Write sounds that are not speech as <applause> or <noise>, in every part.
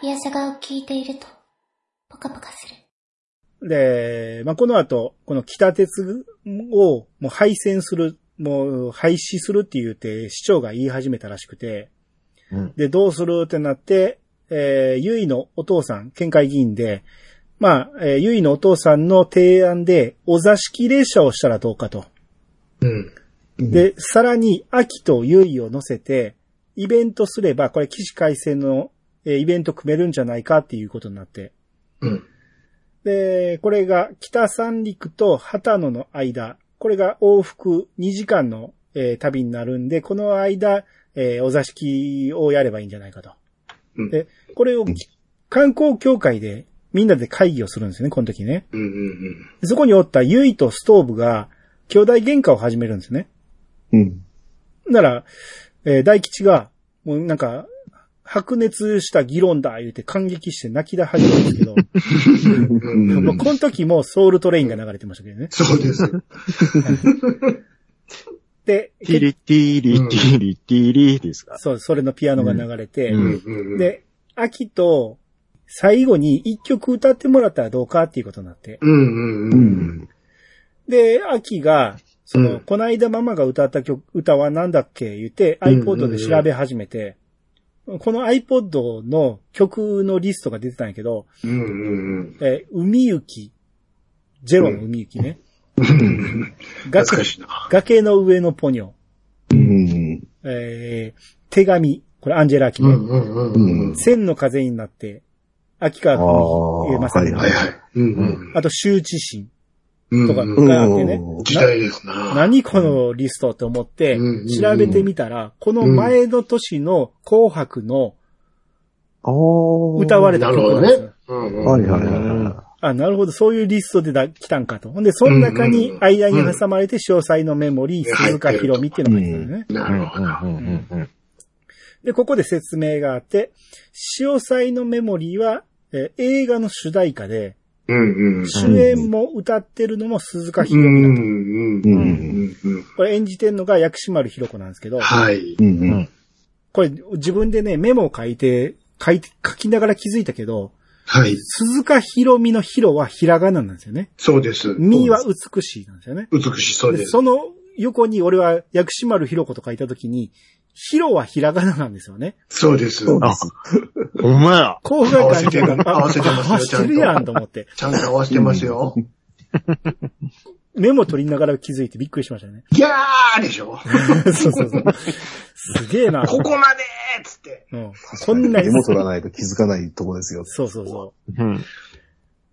イヤサガを聞いていると、ポカポカする。で、まあ、この後、この北鉄をもう廃線する、もう廃止するって言って市長が言い始めたらしくて、うんで、どうするってなって、えー、ゆいのお父さん、県会議員で、まあ、えーゆいのお父さんの提案で、お座敷列車をしたらどうかと。うん。で、さらに、秋とゆいを乗せて、イベントすれば、これ、起死回戦の、えーイベント組めるんじゃないかっていうことになって。うん。で、これが北三陸と畑野の間、これが往復2時間の、えー旅になるんで、この間、えーお座敷をやればいいんじゃないかと。うんで、これをうん観光協会でみんなで会議をするんですよね、この時ね。うん。うん。でそこにおったゆいとストーブが兄弟喧嘩を始めるんですね。うん。なら、えー大吉が、もうなんか、白熱した議論だ言うて感激して泣き出始めるんですけど、この時もソウルトレインが流れてましたけどね。そうです。で、ティリティリティリティリですか。そう、それのピアノが流れて。で、秋と最後に一曲歌ってもらったらどうかっていうことになって。で、秋が、その、うんこないだママが歌った曲、歌は何だっけ言ってうん iPod で調べ始めて、この iPod の曲のリストが出てたんやけど、うん。うん。えー海行き、ゼロの海行きね。うん。懐崖かしいな。崖の上のポニョ、うん。えー手紙、これアンジェラ・アキね。うん。うん。うん。千の風になって、秋川あ文あ、まさに、ははいはい。うん。あと羞恥心うん。とかうんがあってね。うん時代ですな。何このリストって思ってうん、調べてみたら、この前の年の紅白のああ。歌われた曲なんですよね。。うん。はいはいはいはあ、なるほど、そういうリストでだ来たんかと。ほんで、その中に間に挟まれて、詳細のメモリー、うん鈴鹿ひろみっていうのが入ってるね。なるほど。で、ここで説明があって、詳細のメモリーは、えー映画の主題歌で、うん。うん。主演も歌ってるのも鈴鹿ひろうん。みだと。うん。うん。うん。これ演じてんのが薬師丸ひろ子なんですけど、はい。い。うんうん。これ自分でね、メモを書いて、書いて、書きながら気づいたけど、はい。鈴鹿ひろみのひろはひらがななんですよね。そうです。みは美しいなんですよね。美しそうです。でその横に俺は薬師丸ひろ子と書いたときに、ひろはひらがななんですよね。そうです。あ、ほんまや。こうが感じが、合わせてます合わせてるやんと思って。ちゃんと合わせてますよ。メモ取りながら気づいてびっくりしましたね。ギャーでしょ <laughs> そうそうそう。すげえな。ここまでーっつって。うん。こんなにメ、モ取らないと気づかないとこですよ。そうそうそうん。う。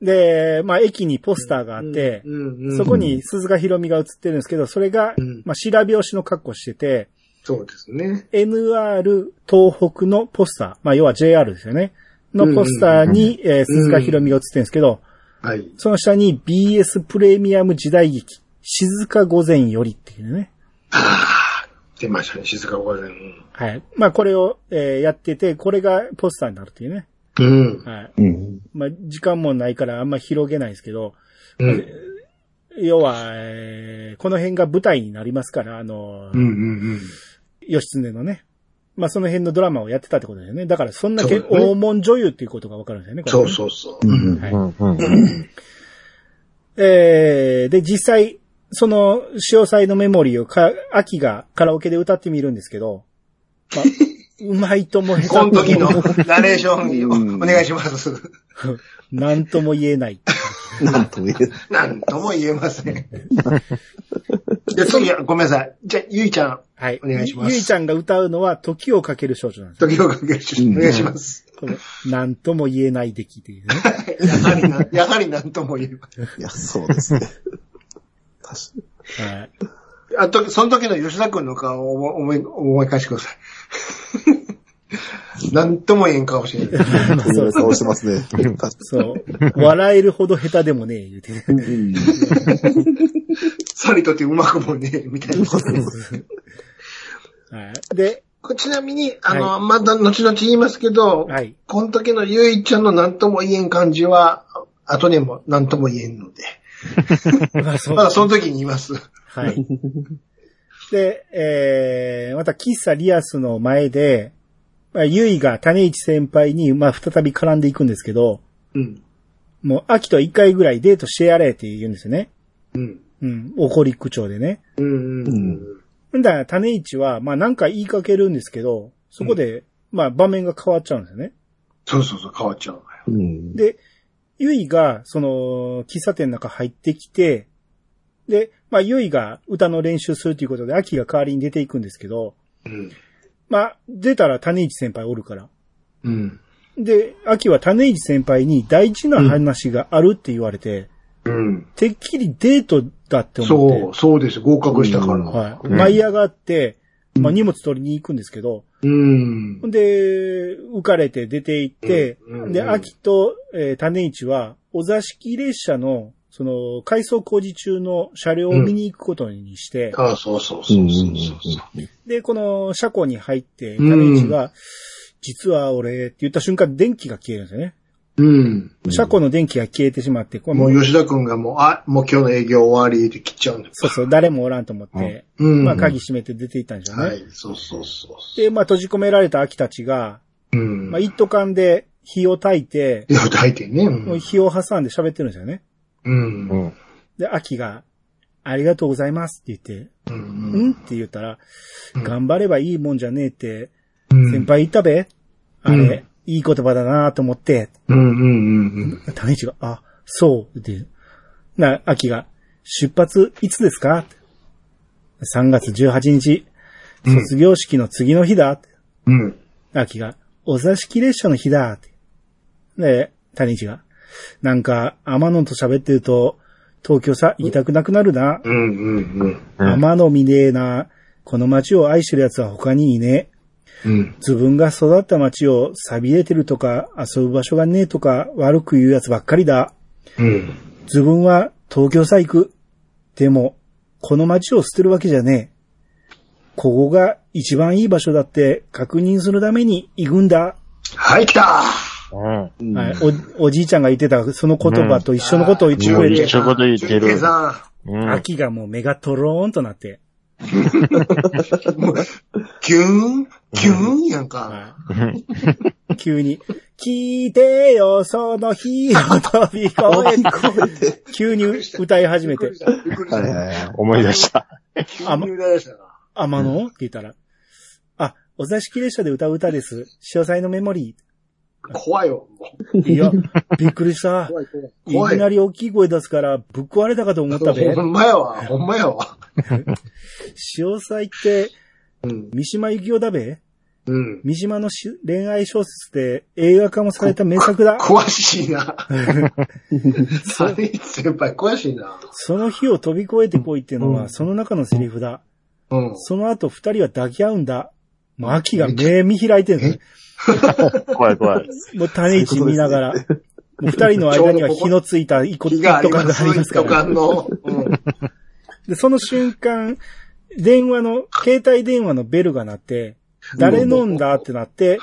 で、まあ駅にポスターがあって、うんうんそこに鈴鹿ひろみが映ってるんですけど、それがうん、まあ白拍子の格好してて、そうですね。NR 東北のポスター、まあ要は JR ですよね。のポスターに、えー鈴鹿ひろみが映ってるんですけど、はい。その下に BS プレミアム時代劇、静か午前よりっていうね。ああ、出ましたね、静か午前。はい。まあこれを、えーやってて、これがポスターになるっていうね。うん。はい。うん。まあ時間もないからあんま広げないですけど、うん。要は、えーこの辺が舞台になりますから、あの、うんうん義経のね。まあその辺のドラマをやってたってことだよね。だからそんだけそうだね大門女優っていうことがわかるんですよね。これそうねそうそう。うん。はいえーで、実際、その、詳細のメモリーをか、秋がカラオケで歌ってみるんですけど、まあ、<laughs> うまいとも下この手とも時のナレーションうんお願いします。<laughs> なんとも言えない。<laughs> なんとも言えなんとも言えません。じゃあ次は、ごめんなさい。じゃあ、ゆいちゃん、はい。お願いしますゆいちゃんが歌うのは、時をかける少女なんですよ。時をかけるし、お願いします。このなんとも言えない出来っていうね。<laughs> やはりな、やはりなんとも言えません。いや、そうですね。確かはい。あと、その時の吉田くんの顔を思い、思い返してください。なんとも言えん顔してる。<laughs> に。そう顔してますね。そう。笑えるほど下手でもねえ、言うて。<laughs> さりとってうまくもねえ、みたいな。はい。で、ちなみに、あの、はまだ後々言いますけど、はい。この時のゆいちゃんのなんとも言えん感じは、後でもなんとも言えんので。<laughs> まだその時に言います。はい。で、えー、また喫茶リアスの前で、まあ、ゆいが種市先輩に、まあ、再び絡んでいくんですけど、うん。もう、秋と一回ぐらいデートしてやれって言うんですよね。うん。うん。怒り口調でね。うん。うん。んだから、種市は、まあ、なんか言いかけるんですけど、そこで、まあ、場面が変わっちゃうんですよね。そうそうそう、変わっちゃう。うん。で、ゆいが、その、喫茶店の中入ってきて、で、まあ、ゆいが歌の練習するということで、秋が代わりに出ていくんですけど、うん。まあ、出たら種市先輩おるから。うん。で、秋は種市先輩に大事な話があるって言われて、うん。てっきりデートだって思って、そう、そうです。合格したから。はい。うん舞い上がって、まあ、荷物取りに行くんですけど、うん。で、浮かれて出て行って、で、うんうん秋と、えー種市は、お座敷列車の、その、改装工事中の車両を見に行くことにして、ああ、そうそうそう。で、この車庫に入って、うん種市が、実は俺って言った瞬間、電気が消えるんですよね。うん。車庫の電気が消えてしまって、これもう吉田くんがもう、あ、もう今日の営業終わりって切っちゃうんだよ。そうそう、誰もおらんと思って、うん。まあ鍵閉めて出て行ったんでしょうね。はい、そうそうそう。で、まあ閉じ込められた秋たちが、うん。まあ一斗缶で火を焚いて、いや、大抵ね。うん火を挟んで喋ってるんですよね。うん。うん。で、秋が、ありがとうございますって言って、ううんん。って言ったら、うん頑張ればいいもんじゃねえって、うん先輩言ったべ、あれ、うんいい言葉だなと思って、うんうんうんうん。種市が、あ、そう、って。な、秋が、出発いつですか ?3 月18日、うん卒業式の次の日だ。うん。秋が、お座敷列車の日だ。で、谷一が、なんか、天野と喋ってると、東京さ、行きたくなくなるな。うんうんうん。うん天野みねえな。この街を愛してる奴は他にいねえ。うん。自分が育った街を錆びれてるとか、遊ぶ場所がねえとか、悪く言う奴ばっかりだ。うん。自分は東京さ行く。でも、この街を捨てるわけじゃねえ。ここが一番いい場所だって確認するために行くんだ。はい、来たうん。はい、お、おじいちゃんが言ってたその言葉と一緒のことを言ってくれて、一緒のこと言ってる。アキがもう目がトローンとなって、キューン、キューンやんか。はい <laughs> 急に、聞いてよ、その日を飛び越えて、急に歌い始めて。思い出した。急に歌い出したな。天野？って言ったら、あ、お座敷列車で歌う歌です。潮祭のメモリ怖いよ。もー。いや、びっくりしたう。怖い怖い。い怖い。きなり大きい声出すから、ぶっ壊れたかと思ったべ。<laughs> ほんまやわ。ほんまやわ。潮祭って、うん。三島由紀夫だべうん。三島のし恋愛小説で映画化もされた名作だ。詳しいな。<laughs> サリ先輩詳しいな。その日を飛び越えてこいっていうのは、うんその中のセリフだ。うん。その後二人は抱き合うんだ。もう秋が目見開いてるね。<laughs> 怖い怖い。もう種市見ながら。二人の間には火のついた一個、気一があります。から。缶の。うん。で、その瞬間、電話の、携帯電話のベルが鳴って、誰飲んだ？ってなって、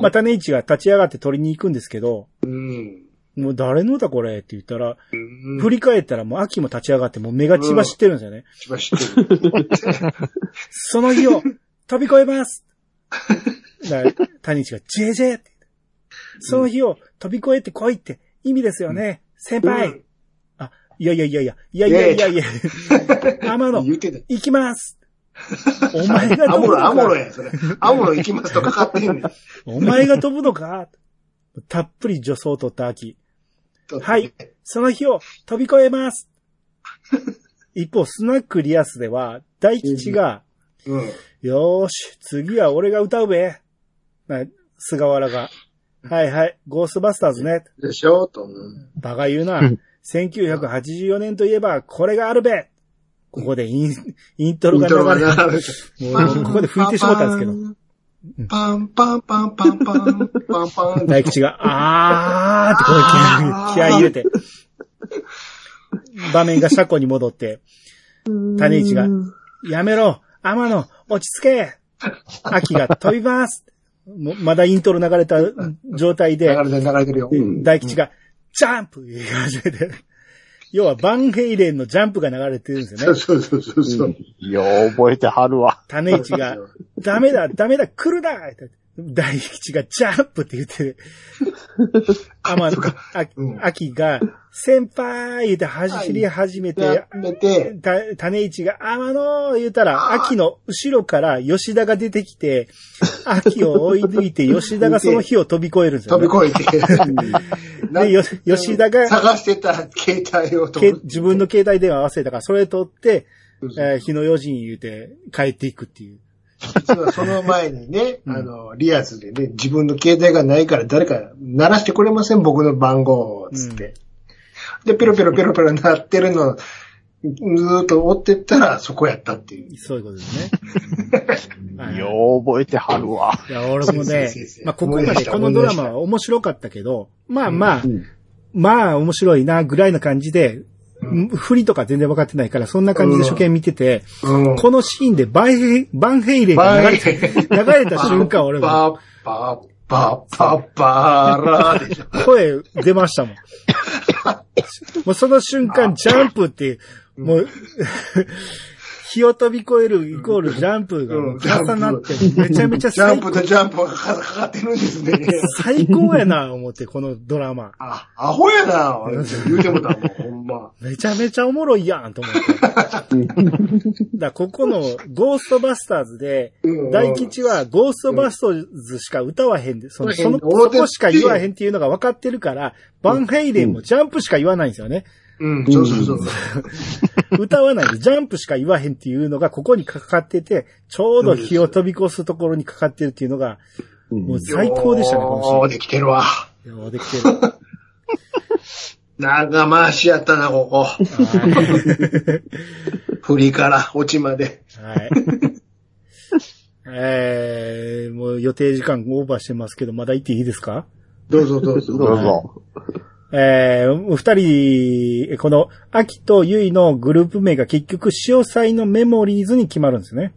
まあ、種市が立ち上がって取りに行くんですけど、うん。もう誰のだこれ？って言ったら、うん。振り返ったらもう秋も立ち上がってもう目が血走ってるんですよね。一番知ってる。<laughs> その日を飛び越えますだから谷市が、ジェジェって。その日を飛び越えて来いって意味ですよね。先輩、うんあ、いやいやいやいや、いやいやいやいや、天野。行きます <laughs> お前がアモロ、飛ぶのかアモロや、それ。アモロ行きますとかかってんねん。お前が飛ぶのかたっぷり助走を取った秋。はい。その日を飛び越えます <laughs> 一方、スナックリアスでは、大吉が、うん。よーし、次は俺が歌うべ。な菅原が、はいはい、ゴーストバスターズね。でしょと。うんバカ言うなうん。1984年といえば、これがあるべ。ここでイン、イントロが流れ流れて。もうここで吹いてしまったんですけど。パンパンパンパンパン、パンパン。大吉が、あーってこう気合い入れて。場面が車庫に戻って、種市が、やめろ天野落ち着け秋が飛びますまだイントロ流れた状態で、流れてる流れてるよ。大吉が、ジャンプ言い始めて。要は、バンヘイレンのジャンプが流れてるんですよね。そうそうそうそう。よう覚えてはるわ。種市が、ダメだ、ダメだ、来るだ大吉がジャンプって言って、<laughs> あうん。秋が、先輩言って走り始めて、やめて、た、種市が、天野言うたら、秋の後ろから吉田が出てきて、秋を追い抜いて、吉田がその日を飛び越えるんですよ、飛ね。び越えて。<laughs> でよ吉田が探してた携帯を自分の携帯電話合わせたから、それ取って、えー日の4時に言うて帰っていくっていう。実はその前にね、うんあの、リアスでね、自分の携帯がないから誰か鳴らしてくれません僕の番号を、つって。で、ペロペロペロペロ鳴ってるの、ずーっと追ってったらそこやったっていう。そういうことですね。<laughs> はいよう覚えてはるわ。いや、俺もねまあ、ここまでこのドラマは面白かったけど、まあまあ、まあ面白いな、ぐらいな感じで、振りとか全然分かってないから、そんな感じで初見見てて、うん。このシーンでバンヘイ、バンヘイレンが流れ流れた瞬間、俺もパッパッパッパッパーラーでしょ。声出ましたもん。<laughs> もうその瞬間、ジャンプって、もう、火を飛び越えるイコールジャンプがうん重なって、めちゃめちゃジャンプとジャンプがかかかってるんですね。最高やな、思って、このドラマ。あ、アホやな、言うてもたもん、ほんま。めちゃめちゃおもろいやん、と思って。<laughs> だここのゴーストバスターズで、うん大吉はゴーストバスターズしか歌わへんで、その、うんその、そこしか言わへんっていうのが分かってるから、バンヘイレンもジャンプしか言わないんですよね。うん、そうそうそう。歌わないで、ジャンプしか言わへんっていうのがここにかかってて、ちょうど火を飛び越すところにかかってるっていうのが、もう最高でしたね、このようできてるわ。ようできてる。長回しやったな、ここ。振りから落ちまで。はい。えー、もう予定時間オーバーしてますけど、まだ行っていいですか？どうぞどうぞ。どうぞ。えー、二人、この、秋とゆいのグループ名が結局、潮祭のメモリーズに決まるんですね。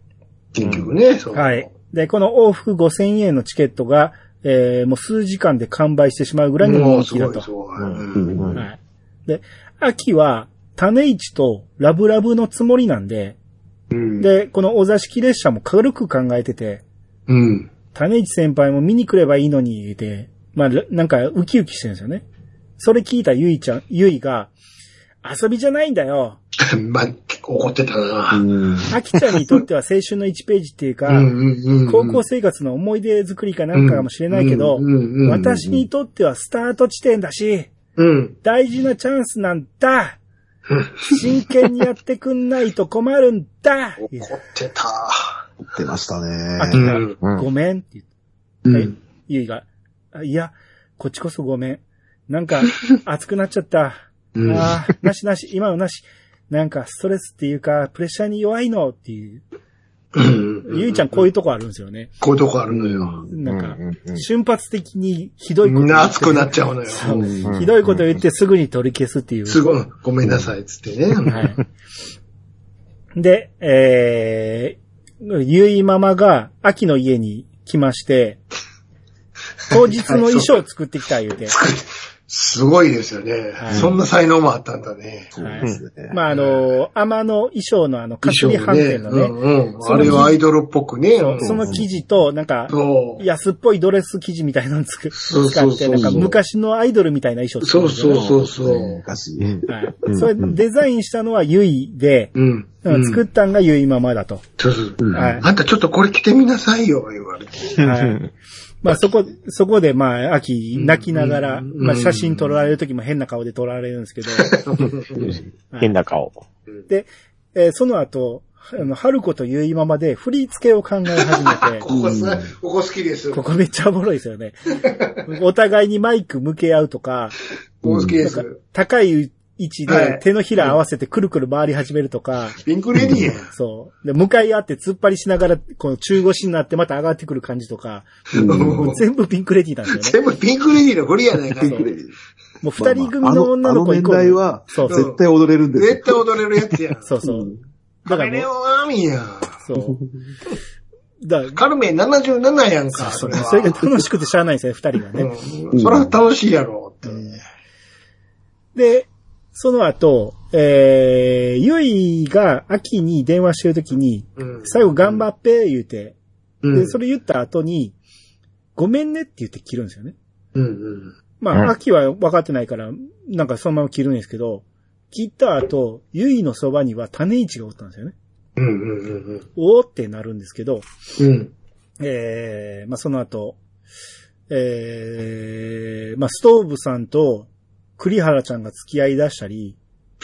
結局ね、そう。はい。で、この往復5000円のチケットが、えー、もう数時間で完売してしまうぐらいの人気だと。で、秋は、種市とラブラブのつもりなんで、うん。で、このお座敷列車も軽く考えてて、うん。種市先輩も見に来ればいいのに、言うて、まあ、なんかウキウキしてるんですよね。それ聞いたゆいちゃん、ゆいが、遊びじゃないんだよ。<laughs> まあ、結構怒ってたな。うん。秋ちゃんにとっては青春の1ページっていうか、<laughs> 高校生活の思い出作りかなんかかもしれないけど私にとってはスタート地点だし、うん。大事なチャンスなんだ真剣にやってくんないと困るんだ怒ってた。出ました秋ね。が、うんごめんって言って、うん。ゆいが、あいや、こっちこそごめん。なんか、<laughs> 熱くなっちゃった。うんああ、なしなし、今のなし。なんか、ストレスっていうか、プレッシャーに弱いのっていう。うん。ゆいちゃんこういうとこあるんですよね。こういうとこあるのよ。なんか瞬発的にひどいことみんな熱くなっちゃうのよ。ひどいこと言ってすぐに取り消すっていう。すごい、ごめんなさい、つってね。はい。で、えー、ゆいママが秋の家に来まして、<laughs> 当日の衣装を作ってきた言うて。すごいですよねはい。そんな才能もあったんだね。そうですね。まあ、あの、天の衣装のあの、かすり飯店のね、うんうん。あれはアイドルっぽくね。その生地と、なんか、そう。安っぽいドレス生地みたいなのつくそう使って、そうそうなんか昔のアイドルみたいな衣装作るそうそうそうそう。昔。はいうんそれデザインしたのはゆいで、うん。うん作ったんがゆいママだと。そうそうはいあんたちょっとこれ着てみなさいよ、言われて。はい。<laughs> まあそこ、そこでまあ、秋泣きながら、うんまあ写真撮られる時も変な顔で撮られるんですけど、はい変な顔。で、えーその後、あの、春子とゆいママで振り付けを考え始めて、<laughs> ここさ、ここ好きです。こここめっちゃおもろいですよね。お互いにマイク向け合うとか、こ好きです。高い位置はいで手のひら合わせてくるくる回り始めるとか、ピンクレディーや。そう。で、向かい合って突っ張りしながら、この中腰になってまた上がってくる感じとか、もう <laughs> 全部ピンクレディーなんですよね。全部ピンクレディーの振りやないか。そうもう二人組の女の子イコールあの年代は、そうそう。絶対踊れるんですよ絶対踊れるやつやん。そうそう。だからもう、カメレオンアーミーやん。そう。だカルメン77やんか、それは。それが楽しくてしゃあないんですよね、二人がね。うん。それは楽しいやろ、って。で、その後、えー、ゆいが秋に電話してるときに、うん。最後頑張って言うて、うんで、それ言った後に、ごめんねって言って切るんですよね。うんうん。まあ、うん秋は分かってないから、なんかそのまま切るんですけど、切った後、ゆいのそばには種市がおったんですよね。うんうんうんおーってなるんですけど、うん。うん。えー、まあその後、えー、まあストーブさんと栗原ちゃんが付き合い出したり、<laughs>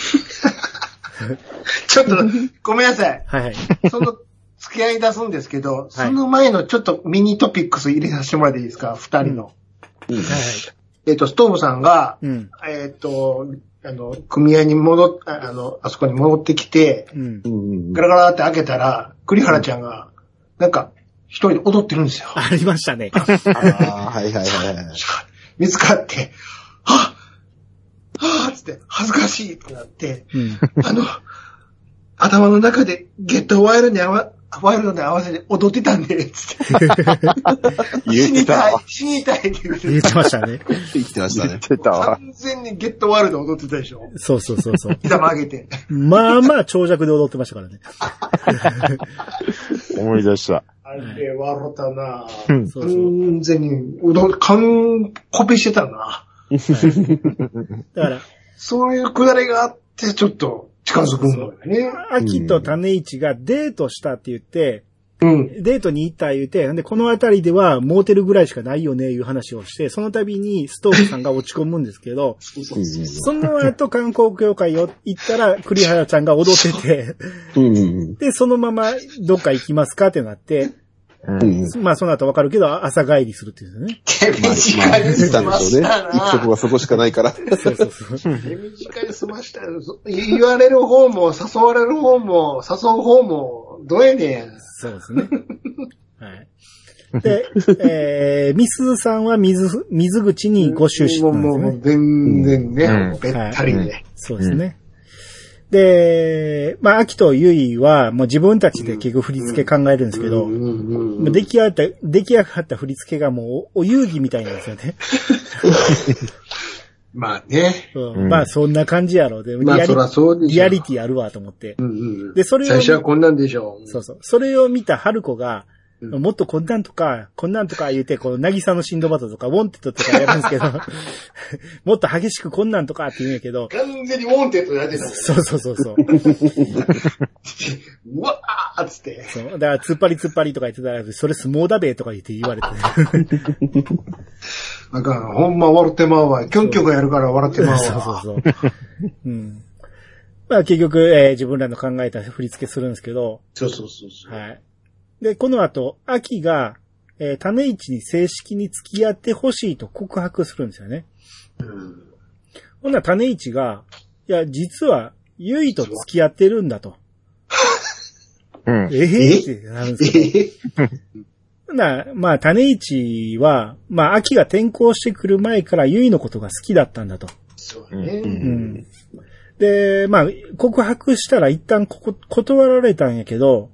ちょっと、ごめんなさい。はいはい。その、付き合い出すんですけど、その前のちょっとミニトピックス入れさせてもらっていいですか？二人の。はいはい。えっと、ストーブさんが、うん。えっと、あの、組合に戻っ、ああの、あそこに戻ってきて、うんう。ん。ガラガラって開けたら、栗原ちゃんが、なんか、一人で踊ってるんですよ。ありましたね。ああ、はいはいはいはい。<laughs> 見つかって、はぁはぁつって、恥ずかしいってなって、うん。あの、頭の中でゲットワイルドに合わ、ワイルドに合わせて踊ってたんで、つって。言って死にたい死にたいって言う言ってましたね。言ってました言っね。てたわ。完全にゲットワイルド踊ってたでしょ。そうそうそうそう。膝曲げて。まあまあ長尺で踊ってましたからね。<laughs> 思い出した。あれ、笑ったなうんそうそう。完全に、うどん、完コピしてたなだから、そういうくだりがあって、ちょっと近づくんだよね。秋と種市がデートしたって言って、うん。デートに行った言うて、で、この辺りではモーテルぐらいしかないよね、いう話をして、その度にストーブさんが落ち込むんですけど、その後観光協会を行ったら栗原ちゃんが踊ってて、で、そのままどっか行きますかってなって、うん。うん。まあその後わかるけど、朝帰りするっていうね。手短に済ました行くとこながそこしかないから。そうそうそう。手短に済ました言われる方も、誘われる方も、誘う方も、どうやねん。そうですね。はい。で、えー、ミスさんは水、水口にご出身もう、なんですねもう、。全然ね、うんべったりね。そうですね。で、まあ、アキとユイは、もう自分たちで結局振り付け考えるんですけど、出来上がった、出来上がった振り付けがもうお遊戯みたいなんですよね。<laughs> まあね。うんうんまあ、そんな感じやろ。でリアリまあそらそうでしょリアリティあるわと思って。うんうんで、それを最初はこんなんでしょう。そうそう。それを見た春子が、うんもっとこんなんとか、こんなんとか言うて、この、なぎさのシンドバッドとか、ウォンテッドとかやるんですけど、<laughs> もっと激しくこんなんとかって言うんやけど、完全にウォンテッドやってた。そうそうそうそう。<laughs> うわーっつって。そう。だから、突っ張り突っ張りとか言ってたら、それ相撲だべとか言って言われて。<laughs> あかん、ほんま笑ってまうわ。キョンキョンがやるから笑ってまうそうわ。そうそう。うん。まあ結局、えー自分らの考えた振り付けするんですけど、そうそうそうそう。はい。で、この後、アキが、えー種市に正式に付き合ってほしいと告白するんですよね。うんほんなら種市が、いや、実は、ゆいと付き合ってるんだと。うん。えへってなるんですけど。え？ほんならまあ、種市は、まあ、秋が転校してくる前からゆいのことが好きだったんだと。そうね。ううんん。で、まあ、告白したら一旦ここ断られたんやけど、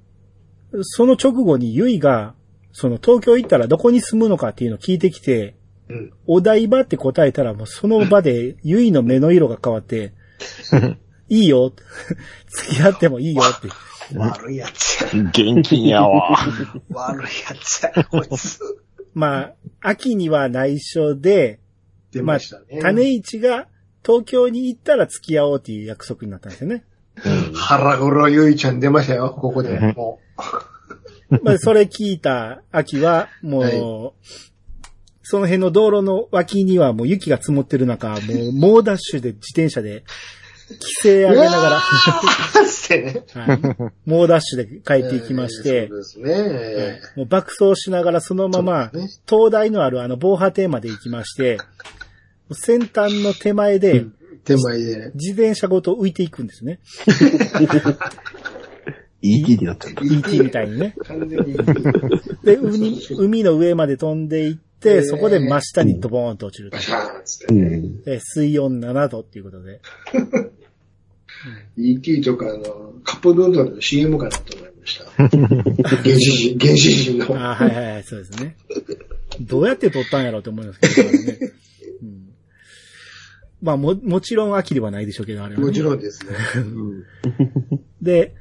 その直後にゆいが、その東京行ったらどこに住むのかっていうのを聞いてきて、うんお台場って答えたらもうその場で <laughs> ゆいの目の色が変わって、<laughs> いいよ、<laughs> 付き合ってもいいよって。悪いやつや。現金やわ。悪いやつや、こいつ。まあ、秋には内緒で、出まあましたね。、種市が東京に行ったら付き合おうっていう約束になったんですよね。腹黒ゆいちゃん出ましたよ、ここで。も <laughs> まあ、それ聞いた秋は、もう、はいその辺の道路の脇にはもう雪が積もってる中、もう猛ダッシュで自転車で、規制う。上げながら、猛ダッシュで帰っていきまして、そうですね。もう爆走しながらそのまま灯台のあるあの防波堤まで行きまして、先端の手前で手前で。自転車ごと浮いていくんですね。<laughs> ET になっちゃった。ET みたいにね。<laughs> 完全に。<laughs> で、海、海の上まで飛んでいって、そこで真下にドボーンと落ちるとバ。シャーンつって。うん。え水温7度っていうことで。<laughs> ET とかのカップヌードルの CM かなと思いました。原始人、原始人の。あはいはいはい、そうですね。どうやって撮ったんやろうと思いますけどね。うん、まあも、もちろん秋ではないでしょうけど、あれは、ね。もちろんですね。で、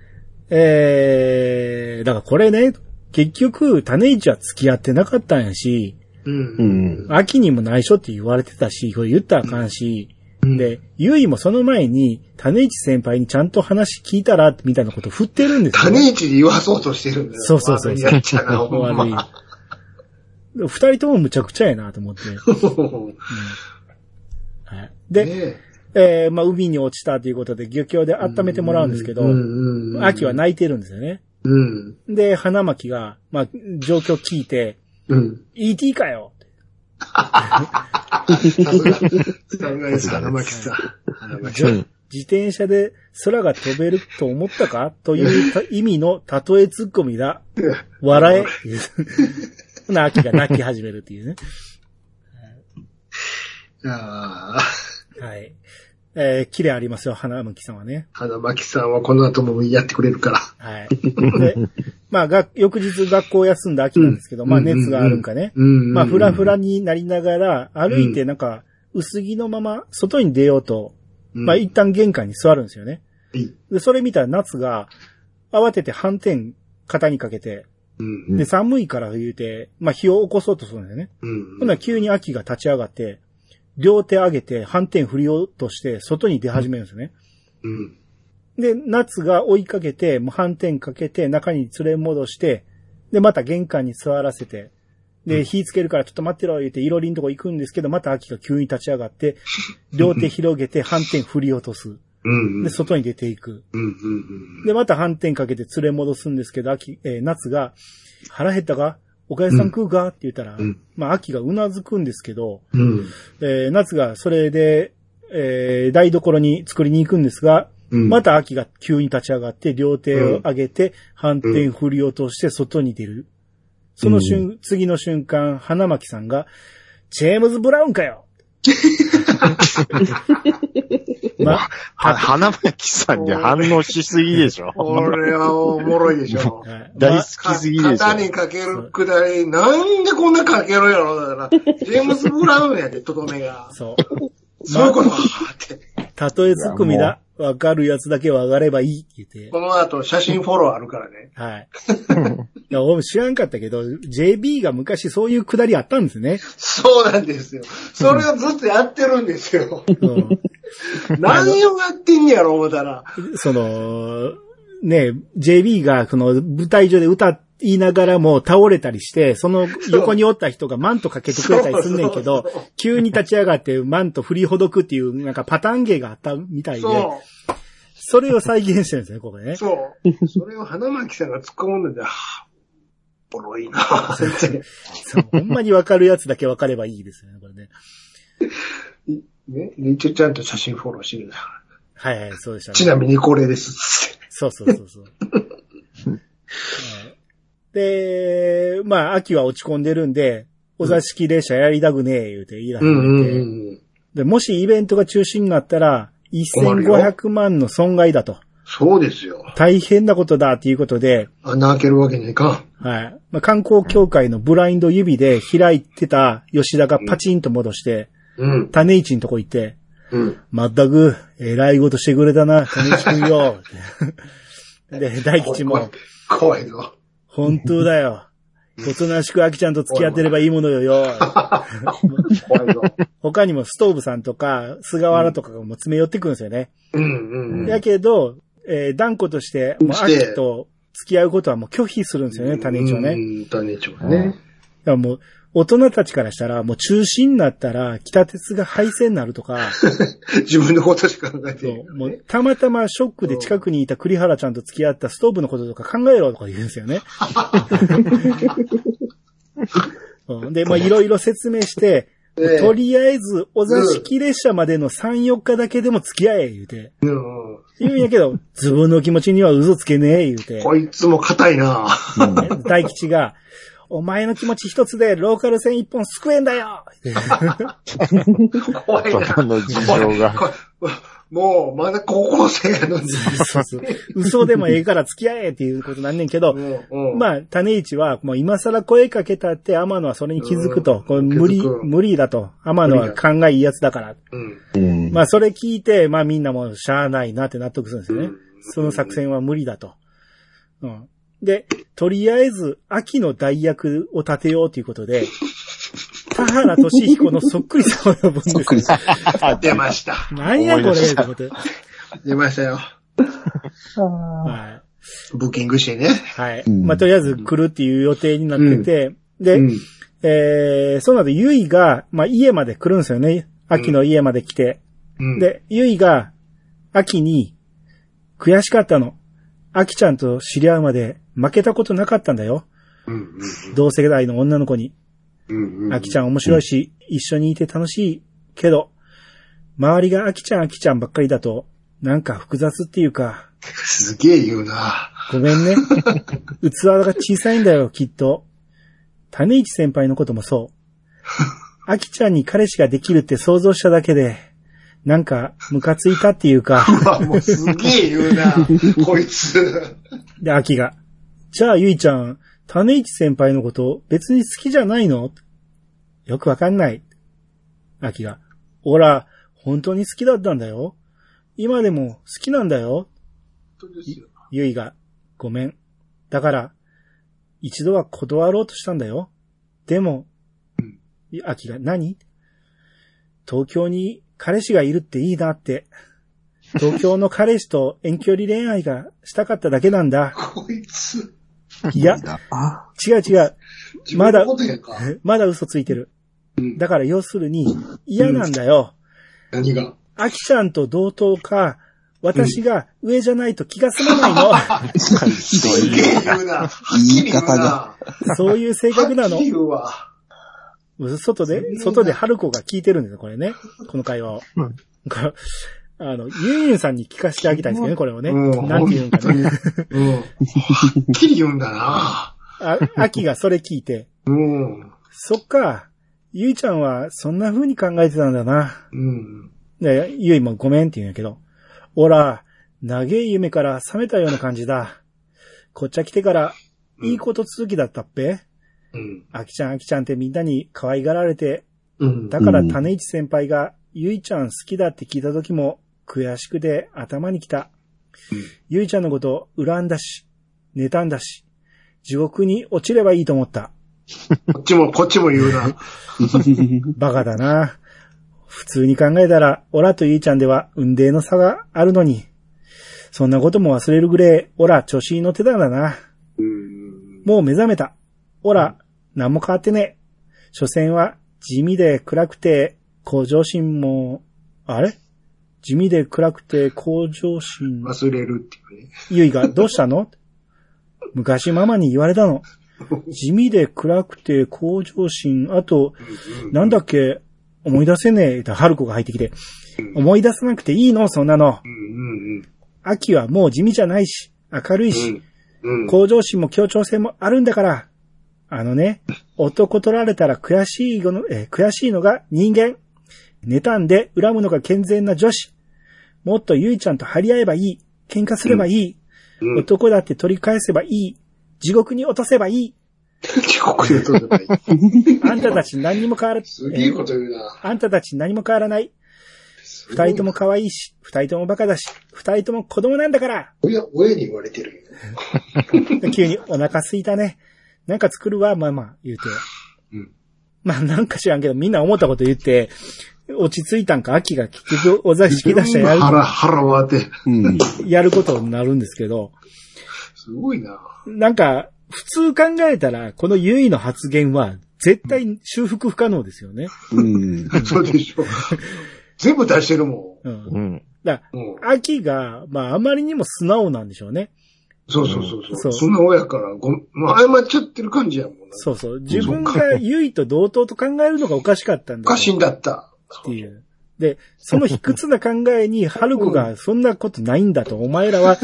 えー、だからこれね、結局、種市は付き合ってなかったんやし、うん。うん。秋にも内緒って言われてたし、これ言ったらあかんし、で、ゆいもその前に、種市先輩にちゃんと話聞いたら、みたいなこと振ってるんですよ、種市で言わそうとしてるんだよ。そうそうそうやっちゃな、<laughs> ほん悪いま。。二人ともむちゃくちゃやなと思って。<laughs> はい、で、ねえーまあ、海に落ちたということで、漁協で温めてもらうんですけど、秋は泣いてるんですよね。うん。で、花巻が、まあ、状況聞いて、うん。ET かよさす花巻。自転車で空が飛べると思ったか？というた意味の例えツッコミだ。笑え <laughs> な、秋が泣き始めるっていうね。<laughs> ああ、はい。えー、綺麗ありますよ、花巻さんはね。花巻さんはこの後もやってくれるから。はい。で、<laughs> まあ、が、翌日学校休んだ秋なんですけど、まあ、熱があるんかね。うん。まあ、ふらふらになりながら、歩いてなんか、薄着のまま、外に出ようと、うん、まあ、一旦玄関に座るんですよね。で、それ見たら夏が、慌てて反転、肩にかけて、うん。で、寒いから言うて、まあ、火を起こそうとするんだよね。うんほんなら急に秋が立ち上がって、両手上げて反転振りようとして、外に出始めるんですよね。うん。で、夏が追いかけて、もう反転かけて、中に連れ戻して、で、また玄関に座らせて、で、火つけるからちょっと待ってろ、言って、いろりんとこ行くんですけど、また秋が急に立ち上がって、両手広げて <laughs> 反転振り落とす。うん。で、外に出ていく。で、また反転かけて連れ戻すんですけど、秋、えー夏が、腹減ったか？おかゆさん食うか、って言ったら、うんまあ、秋がうなずくんですけど、うん。えー夏がそれで、えー台所に作りに行くんですが、うん。また秋が急に立ち上がって、両手を上げて、反転振り落として外に出る。その瞬、次の瞬間、花巻さんが、チェームズ・ブラウンかよ <laughs> ま、は、花巻さんに反応しすぎでしょ。<laughs> これはおもろいでしょ。はい大ま好きすぎでしょ肩。にかけるくだり、なんでこんなかけるやろだから、ジェームズ・ブラウンやで、とどめが。そう。そういうことかって。例えツッコミだ。わかるやつだけわかればいいって言って。この後、写真フォローあるからね。はい。<laughs> いや、俺も知らんかったけど、JB が昔そういうくだりあったんですね。そうなんですよ。それをずっとやってるんですよ。うん、何をやってんねやろ、思ったら。その、ね、JB がこの舞台上で歌いながらも倒れたりして、その横におった人がマントかけてくれたりすんねんけど急に立ち上がってマント振りほどくっていうなんかパターン芸があったみたいで、そそれを再現してるんですね、ここねう。。そう。<laughs> それを花巻さんが突っ込むので、はぁ、ボロいなぁ、ほんまにわかるやつだけわかればいいですよね、これね。ね、で一応ちゃんと写真フォローしてるんだかはいはい、そうでしたら。ね。ちなみにこれです。そうそうそうそう。<laughs> はいで、まあ、秋は落ち込んでるんで、お座敷列車やりたくねえ、言うて言い出して、うん。で、もしイベントが中止になったら、困るよ1500万の損害だと。そうですよ。大変なことだっていうことで、穴開けるわけにはいかん。はい。まあ、観光協会のブラインド指で開いてた吉田がパチンと戻して、うん。種市んとこ行って、うん。まったく、えらいことしてくれたな、種市くんよ。<laughs> で、大吉も怖い、怖いぞ。本当だよ。おとなしくアキちゃんと付き合ってればいいものよよ。他にもストーブさんとか、菅原とかがもう詰め寄ってくるんですよね。うんうん。やけど、えー断固として、もうして秋と付き合うことはもう拒否するんですよね、種市はね。うん、種市はね。だからもう、大人たちからしたら、もう中止になったら、北鉄が廃線になるとか、<laughs> 自分のことしか考えてそい。う。もうたまたまショックで近くにいた栗原ちゃんと付き合ったストーブのこととか考えろとか言うんですよね。<laughs> うん。で、まあいろいろ説明して、ねとりあえず、お座敷列車までの3、4日だけでも付き合え、言うて。うん。うん言うんやけど、自分の気持ちには嘘つけねえ、言うて。こいつも硬いな。大吉が、お前の気持ち一つでローカル線一本救えんだよ怖いなその事情がもう、まだ高校生やのに。<laughs> そうそう嘘でもええから付き合えっていうことなんねんけど、うんうんまあ、種市は、もう今更声かけたって天野はそれに気づくと。うんこれ無理無理だと。天野は考えいいやつだから。うん。うん。まあ、それ聞いて、まあみんなもしゃあないなって納得するんですよねうん。その作戦は無理だと。うん。で、とりあえず、秋の代役を立てようということで、<laughs> 田原俊彦のそっくりさんを呼ぶんですそっくりさん。<laughs> 出ました。なんやこれと思って。出ましたよ。はい。ブッキングしてね。はい。うんまあ、とりあえず来るっていう予定になってて、で、うん。えー、その後、ゆいが、まあ、家まで来るんですよね。秋の家まで来て。うん、で、ゆいが、秋に、悔しかったの。秋ちゃんと知り合うまで負けたことなかったんだよ。うん同世代の女の子に。うんうん。秋ちゃん面白いし、一緒にいて楽しいけど、周りが秋ちゃん秋ちゃんばっかりだと、なんか複雑っていうか、すげえ言うな。ごめんね。<laughs> 器が小さいんだよ、きっと。種市先輩のこともそう。秋ちゃんに彼氏ができるって想像しただけで、なんか、ムカついたっていうか、<laughs> うわ、もうすげえ言うな。こいつ。で、秋が。じゃあ、ゆいちゃん、種市先輩のこと別に好きじゃないの？よくわかんない。秋が。おら、本当に好きだったんだよ。今でも好きなんだよ。本当ですよ。ゆいが。ごめん。だから、一度は断ろうとしたんだよ。でも、秋が何？東京に彼氏がいるっていいなって。<laughs> 東京の彼氏と遠距離恋愛がしたかっただけなんだ。こいつ。いや、<laughs> あ、違う違う。まだ。まだ嘘ついてる。うんだから要するに、嫌なんだよ。何が？アキちゃんと同等か、私が上じゃないと気が済まないの。言うな。はっきり言うな。<laughs> そういう性格なの。外で、外で春子が聞いてるんですよ、これね。この会話を。あの、ユンユンさんに聞かせてあげたいんですけどね、これをね。うんなんて言うんかね。うん。はっきり言うんだな。あ、秋がそれ聞いて、うん。そっか、ゆいちゃんはそんな風に考えてたんだな。うん。で、ゆいもごめんって言うんやけど、おら、長い夢から覚めたような感じだ。こっちゃ来てから、いいこと続きだったっぺ？うん。あきちゃんあきちゃんってみんなに可愛がられて、うん。だからうん種市先輩が、ゆいちゃん好きだって聞いた時も、悔しくて頭に来た。うんゆいちゃんのこと恨んだし、妬んだし、地獄に落ちればいいと思った。こっちも、こっちも言うな。<laughs> バカだな。普通に考えたら、オラとゆいちゃんでは運命の差があるのに。そんなことも忘れるぐらい、オラ調子に乗ってたんだな。うん。もう目覚めた。オラ、何も変わってねえ。所詮は地味で暗くて向上心も、あれ？地味で暗くて向上心。忘れるっていうね。ゆいがどうしたの？<laughs> 昔ママに言われたの。地味で暗くて向上心、あと、なんだっけ、思い出せねえ。って春子が入ってきて。思い出さなくていいの？そんなの。秋はもう地味じゃないし、明るいし。向上心も協調性もあるんだから。あのね、男取られたら悔しいの、えー悔しいのが人間。妬んで恨むのが健全な女子。もっとゆいちゃんと張り合えばいい。喧嘩すればいい。うん。男だって取り返せばいい。地獄に落とせばいい。帰国でとない。<laughs> あんたたち何にも変わら、すげえこと言うな。あんたたち何も変わらない。二人とも可愛いし、二人ともバカだし、二人とも子供なんだから。親、親に言われてるよ。<laughs> 急にお腹すいたね。なんか作るわ、まあまあ、言うて。うんまあなんか知らんけど、みんな思ったこと言って、落ち着いたんか、秋が結局、お座敷き出したらや腹、腹割って。うん。る、<laughs> やることになるんですけど、すごいな。なんか、普通考えたら、この優位の発言は、絶対修復不可能ですよね。うん。そうでしょ。全部出してるもうん。うん。だ。うん。ら、秋が、まああまりにも素直なんでしょうね。そうそうそうそそうう。そんな親からご、まあ、謝っちゃってる感じやもんな。そうそう。自分が優位と同等と考えるのがおかしかったんだよおかしいんだった。っていう。で、その卑屈な考えに、春子がそんなことないんだと、お前らは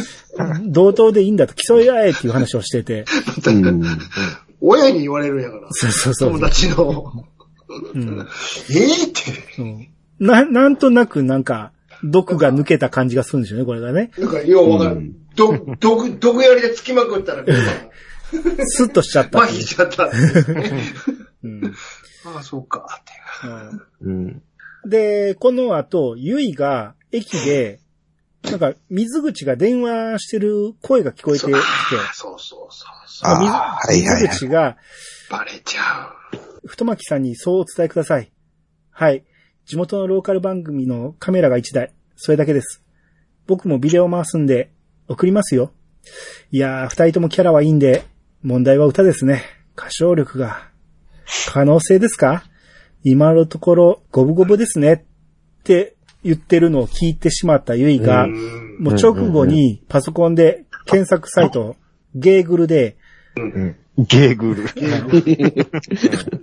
同等でいいんだと競い合えっていう話をしてて。うん。親に言われるんやから。そうそうそう友。達の。うんええって。うんな、なんとなくなんか、毒が抜けた感じがするんでしょうね、これがね。なんか、ようわかるうん。ど、毒、毒槍で突きまくったら、<laughs> スッとしちゃった麻。痺しちゃった。うん <laughs> ああ、そうか、って。うん。で、この後、ゆいが駅で、なんか、水口が電話してる声が聞こえてきて、そうそうそうそう。ああ、はいはいはい。水口が、バレちゃ太巻さんにそうお伝えください。はい。地元のローカル番組のカメラが1台。それだけです。僕もビデオ回すんで、送りますよ。いやー、二人ともキャラはいいんで、問題は歌ですね。歌唱力が。可能性ですか？今のところ、五分五分ですね。って言ってるのを聞いてしまったゆいが、うんもう直後にパソコンで検索サイト、ゲーグルで、ゲーグル。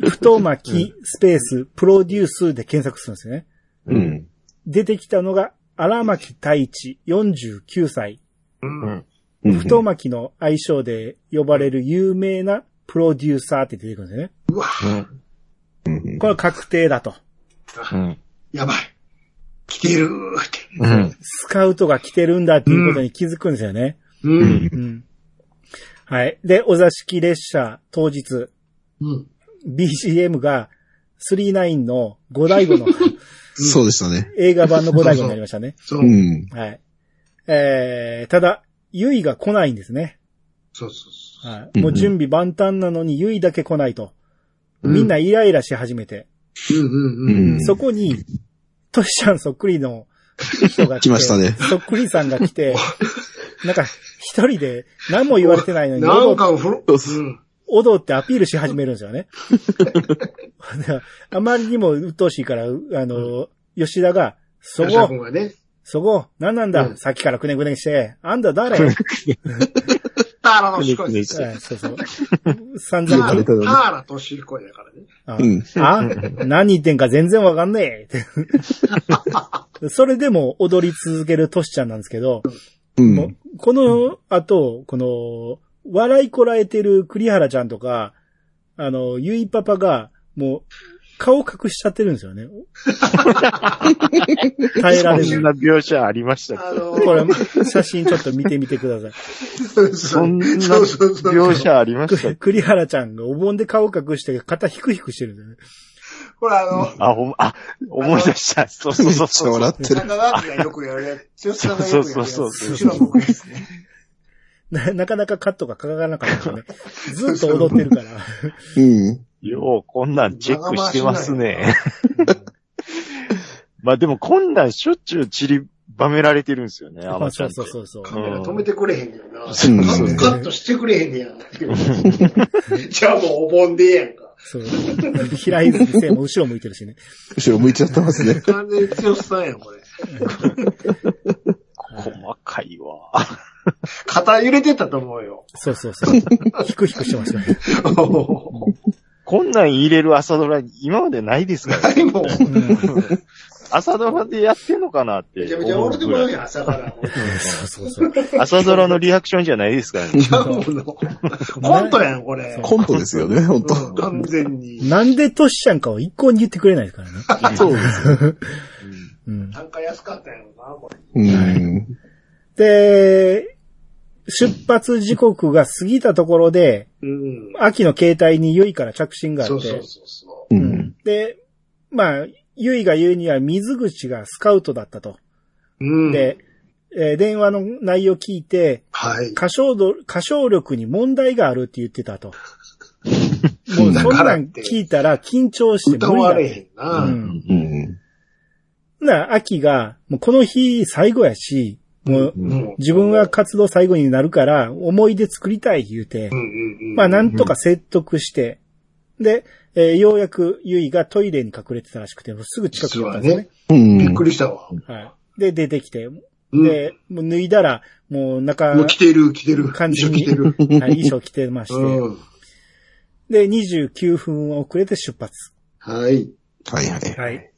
太巻きスペースプロデュースで検索するんですよね。うん。出てきたのが、荒牧太一49歳。うんうん太巻きの愛称で呼ばれる有名なプロデューサーって出てくるんですよね。うわ、うんこれは確定だと。うん。やばい。来てるーって。うん。スカウトが来てるんだっていうことに気づくんですよね。うん。うん。はい。で、お座敷列車当日、うん。BGM が39の五大悟のそうでしたね。映画版の五大悟になりましたね。そうう。ん。はい。えー、ただ、ゆいが来ないんですね。そうそうそはい。もう準備万端なのにゆいだけ来ないと。う。みんなイライラし始めて。うんうんうん。うん。そこに、トシちゃんそっくりの人が来て。来ましたねそっくりさんが来て、<laughs> なんか一人で何も言われてないのになんかふ。踊ってアピールし始めるんですよね。<laughs> あまりにも鬱陶しいから、あの、吉田が、そこ、ね。そこ、何なんだ、うんさっきからくねくねして、あんた誰？はい、ターラのしこいです。そうそう。散々タよく聞いーラとしこいだからね。あうんあ何言ってんか全然わかんねえ。<laughs> それでも踊り続けるトシちゃんなんですけど、この後、この、笑いこらえてる栗原ちゃんとか、あの、ゆいパパが、もう、顔隠しちゃってるんですよね。<laughs> 耐えられる。そんな描写ありましたっあのこれ、写真ちょっと見てみてください。けそんなそうそうそう描写ありました栗原ちゃんがお盆で顔隠して肩ヒクヒクしてるんですよね。ほら、あの、あ、ほん、あ、思い出した。そうそうそうそう。笑ってる。そうそうそううちの僕ですね。ななかなかカットがかからなかったね。ずっと踊ってるから。うん。よう、こんなんチェックしてますね。まあでも、こんなんしょっちゅう散りばめられてるんですよね、あまあそうのちそうそうそう。カメラ止めてくれへんねんな。カそうそうッカットしてくれへんねや。じゃあもうお盆でええやんか。そう。平井先生も後ろ向いてるしね。後ろ向いちゃってますね。完全に剛さんやん、これ。細かいわ。肩揺れてたと思うよ。そうそうそう。ヒクヒクしてましたね。<laughs> こんなん入れる朝ドラ、今までないですからね。何も、朝ドラでやってんのかなってめちゃめちゃ。俺でもやん、朝から。そうそうそう。朝ドラのリアクションじゃないですからね。コントやん、これ。コントですよね、本当うん完全に。なんでトシちゃんかを一向に言ってくれないですからね。<laughs> そうです。うん。単価安かったんやろな、これ。うん。で、出発時刻が過ぎたところで、うん。秋の携帯にゆいから着信があって、そうそうそうそうう。うんんで、まあ、ゆいが言うには水口がスカウトだったと。う。うん。で、えー電話の内容聞いて、はい。歌唱度、歌唱力に問題があるって言ってたと。<laughs> もうそんなん聞いたら緊張して歌無理だって。われへんな。うん。うん。な、秋が、もうこの日最後やし、もう自分は活動最後になるから思い出作りたい言うてう、んうんうん。まあなんとか説得して、で、えーようやくゆいがトイレに隠れてたらしくて、もうすぐ近くにあったんですよね。うん。びっくりしたわ。はい。で、出てきて、うんで、もう脱いだら、もう中、もう来てる、来てる。感じに一緒来てる。はい、衣装着てまして、うん。で、29分遅れて出発。はい。はいはい。はい。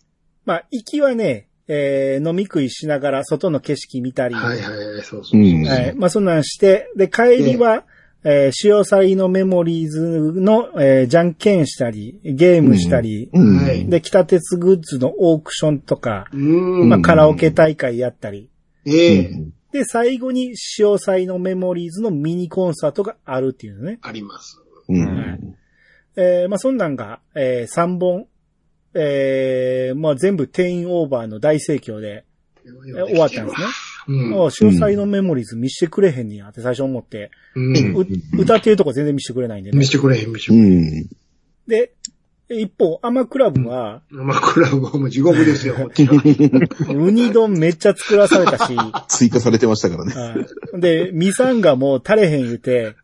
まあ、行きはね、えー飲み食いしながら外の景色見たり、はいはいはい、そうそうう。ん。はい。まあ、そんなんして、で、帰りは、えー、潮祭のメモリーズの、えーじゃんけんしたり、ゲームしたり、うん。はいで、北鉄グッズのオークションとか、うん。まあ、カラオケ大会やったり、ええ、で、最後に潮祭のメモリーズのミニコンサートがあるっていうのね。あります。うん。えーまあ、そんなんが、え3本、えーまあ、全部定員オーバーの大盛況で、え終わったんですね。うん。のメモリーズ見してくれへんねやって最初思って、うん。う歌っていうとこ全然見してくれないんでね見。せてくれへん、見せてうくれへん。ん。で、一方、アマクラブは、まあ、これはもう地獄ですよ、こっちは。<laughs> ウニ丼めっちゃ作らされたし、追加されてましたからね。はいで、ミサンがもう足れへん言うて、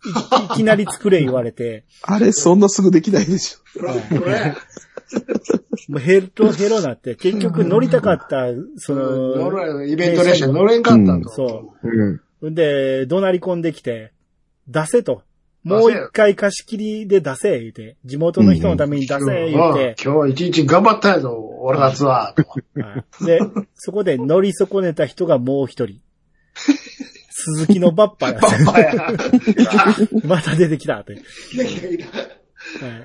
い <laughs> いきなり作れ言われて、あれ、そんなすぐできないでしょ。もうヘロヘロなって、結局乗りたかった、そ乗の、れイベント列車乗れんかったと。そうん。で、怒鳴り込んできて、出せと。もう一回貸し切りで出せ、言うて。地元の人のために出せ、言うて。今日一日頑張ったんやぞ、俺たちは。とはいで、そこで乗り損ねた人がもう一人。鈴木のバッパーバがッパや。<laughs> また出てきたと。はい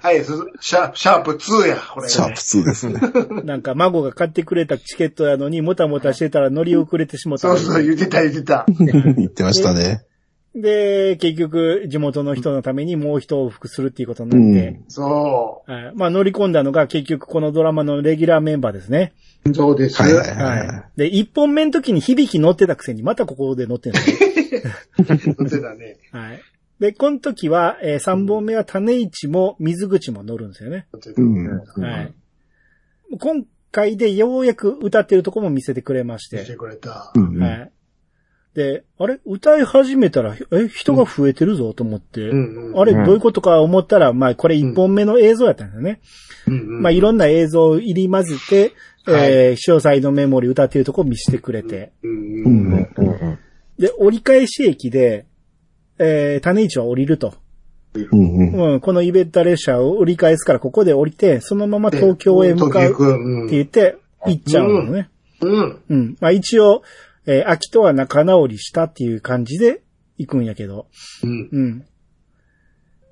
はい、すシャシャープ2や、これ、ね。シャープ2ですね。<laughs> なんか孫が買ってくれたチケットやのに、もたもたしてたら乗り遅れてしもたそう。そう、言ってた言ってた。<laughs> 言ってましたね。で、結局、地元の人のためにもう一往復するっていうことにうなって、ん。そはいまあ乗り込んだのが結局このドラマのレギュラーメンバーですね。う。そうです。はいはいはいは。はいで、一本目の時に響き乗ってたくせに、またここで乗ってるんですよ。<laughs> 言ってたね。はい。で、この時は、えー、3本目は種市も水口も乗るんですよね。うん。はい。今回でようやく歌ってるとこも見せてくれまし言ってて。くれた。うん。はい。で、あれ？歌い始めたら、え、人が増えてるぞと思って、うんうん。あれどういうことか思ったら、まあこれ1本目の映像やったんですよね。うんうんまあいろんな映像を入り混ぜて、はいえー、詳細のメモリ歌ってるとこ見せてくれて。うんううん。ん。うん。で、折り返し駅で、えー、種市は降りると。うん。うん。うん、このイベント列車を折り返すからここで降りて、そのまま東京へ向かうってうん。言って、行っちゃうのね。うん。うん。まあ一応、えー秋とは仲直りしたっていう感じで行くんやけど。うん。うん。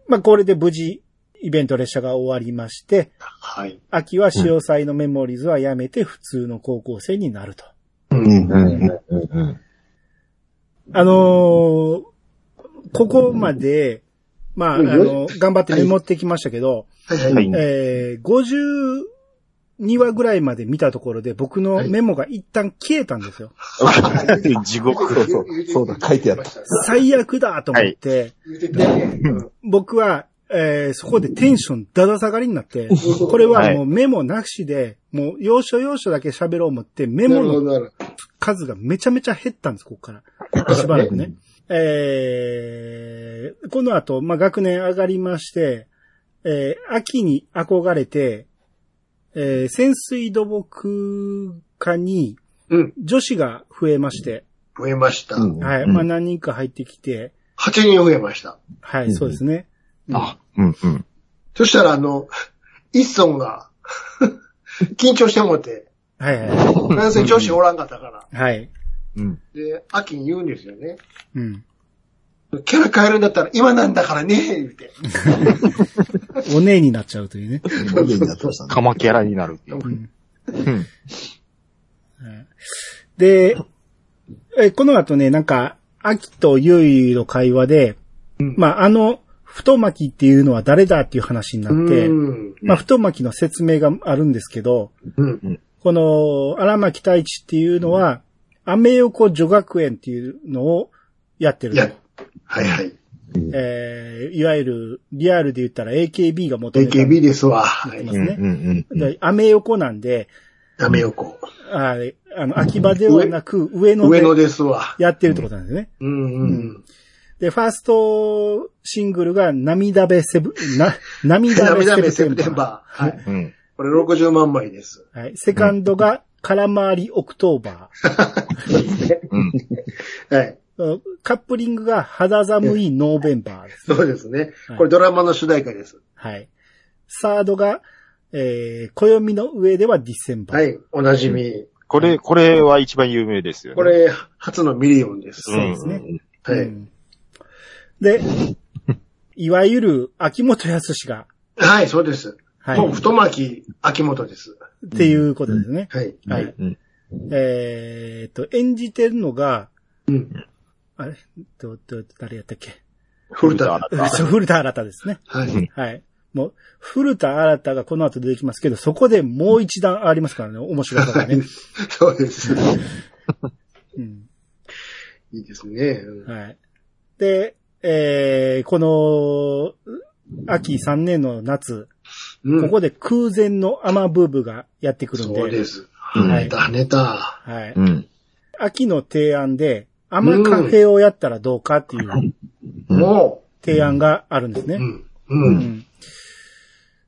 まあこれで無事、イベント列車が終わりまして、はい。秋は潮祭のメモリーズはやめて普通の高校生になると。うん。うん。うん。あのーここまで、まあ、あの、頑張ってメモってきましたけど、はいは。はいい。えー、52話ぐらいまで見たところで僕のメモが一旦消えたんですよ。<laughs> 地獄。そうそうそうだ書いてあった最悪だと思って、言ってたね。うん僕は、えーそこでテンションだだ下がりになって、これはもうメモなしで、もう要所要所だけ喋ろう思って、メなモの数がめちゃめちゃ減ったんです、ここから。しばらくね。えー、この後、まあ、学年上がりまして、えー、秋に憧れて、えー、潜水土木科にうん。女子が増えまして、増えました。うんはい、まあ、何人か入ってきて、8人増えました。はい、うんそうですね。あ、うん、うん。そしたら、あの、一村が、<laughs> 緊張してもって、はい、は <laughs> 男性女子おらんかったから。い。はい。うん。で、秋に言うんですよね。うん。キャラ変えるんだったら今なんだからね、言うて。<laughs> お姉になっちゃうというね。無限になってましたね。カマキャラになるっていう。うんうん。<laughs> で、えこの後ね、なんか、秋とゆいの会話で、うんまあ、あの、太巻きっていうのは誰だっていう話になって、うん。まあ、太巻きの説明があるんですけど、うん。この荒牧太一っていうのは、アメ横女学園っていうのをやってる。いや、はいはい。えー、いわゆる、リアルで言ったら AKB が元ネタ AKB ですわ。はい。うん、ますねうん、うん。でアメ横なんで、やめようこああの、秋葉ではなく上う。野で上野ですわ。やってるってことなんですね。うんうん。で、ファーストシングルが涙べセブ、な、涙べセセブテンバプテンバー。はい。うん。これ60万枚です。ー。はい。セカンドが空回りオクトーバうん。はい。ー。カップリングが肌寒いノーベンバーです。そうですねはい。これドラマの主題歌です。はい。サードが、えー、暦の上ではディセンバー。はい。おなじみ。これ、これは一番有名ですよね。これ、初のミリオンです。そうですねんはい。うんで、いわゆる秋元康が、はい、そうです。はい。もう太巻き秋元です。っていうことですね。はい。はい。うんえーっと、演じてるのが、うん。あれ？ど、ど、誰やったっけ？古田。古 <laughs> 田そう古田新太ですね。はい。はい。もう、古田新太がこの後出てきますけど、そこでもう一段ありますからね、面白さがね。<laughs> そうです。うん。いいですね。うんはい。で、えー、この、秋3年の夏、うんここで空前のアマブーブがやってくるんで。そうです。うん跳ねた、跳ねた。はい。うん。秋の提案で、アマカフェをやったらどうかっていううんも提案があるんですう、ね。うん。ううん。ん。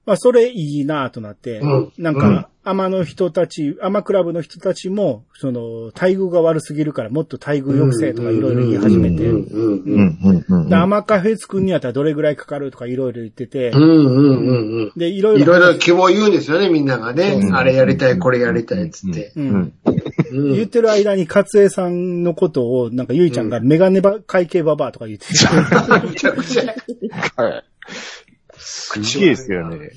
まあ、それいいなとなって、うんなんうんか、アマの人たち、アマクラブの人たちも、その、待遇が悪すぎるからもっと待遇抑制とかいろいろ言い始めて、うんうんううん。ん。うん。でアマカフェ作るにあったらどれぐらいかかるとかいろいろ言っててう、んうんうんうん。で、いろいろ。いろいろ希望言うんですよね、みんながね。うんあれやりたい、これやりたい、つって。言ってる間に、勝江さんのことを、なんか、ゆいちゃんがメガネバ会計ババアとか言ってて、むちゃくちゃ。<laughs> はい。すげえですよね。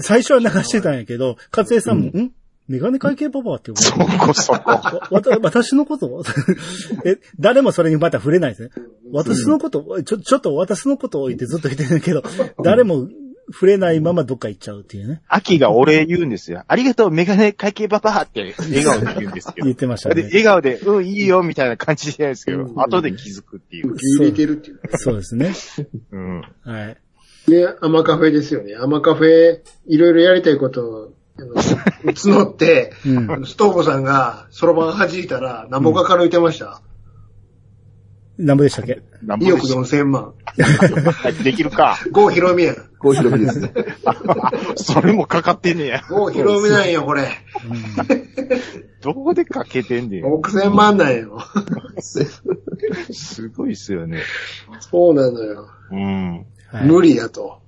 最初は流してたんやけど、勝江さんも、んメガネ会計ババアって呼ぶそこそこ。わわた私のこと？<laughs> え、誰もそれにまた触れないですね。私のこと、ちょ、ちょっと私のことを言ってずっと言ってるけど、誰も触れないままどっか行っちゃうっていうね。秋がお礼言うんですよ。ありがとう、メガネ会計パパって笑顔で言うんですよ。言ってましたで、ね。笑顔で、うん、いいよ、みたいな感じでやるんですけど、うん後で気づくっていう。受け入れてるっていう。そうですね。うん。はい。で、アマカフェですよね。アマカフェ、いろいろやりたいことを、<laughs> 募って、うんストーブさんがそろばん弾いたら、何ぼかかる言ってました、何ぼでしたっけ？何 ?2 億でしょ4千万。は <laughs> いできるか。郷ひろみやん。こう広めですね。<laughs> それもかかってんねや。郷ひろみなんよ、これ。どこでかけてんねん。億千万なんよ。すごいっすよね。そうなのよ。うん。はい。無理やと。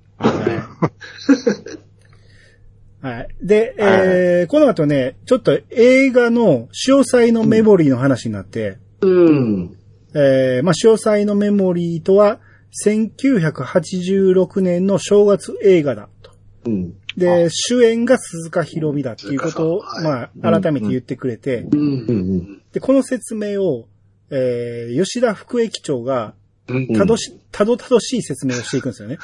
はい。で、えー、この後ね、ちょっと映画の詳細のメモリーの話になって、うん。えー、まあ、詳細のメモリーとは、1986年の正月映画だと。うん。で、主演が鈴鹿ひろみだっていうことを、はいまあ、改めて言ってくれて、う。うんん。で、この説明を、えー、吉田副駅長が、うんたどし、たどたどしい説明をしていくんですよね。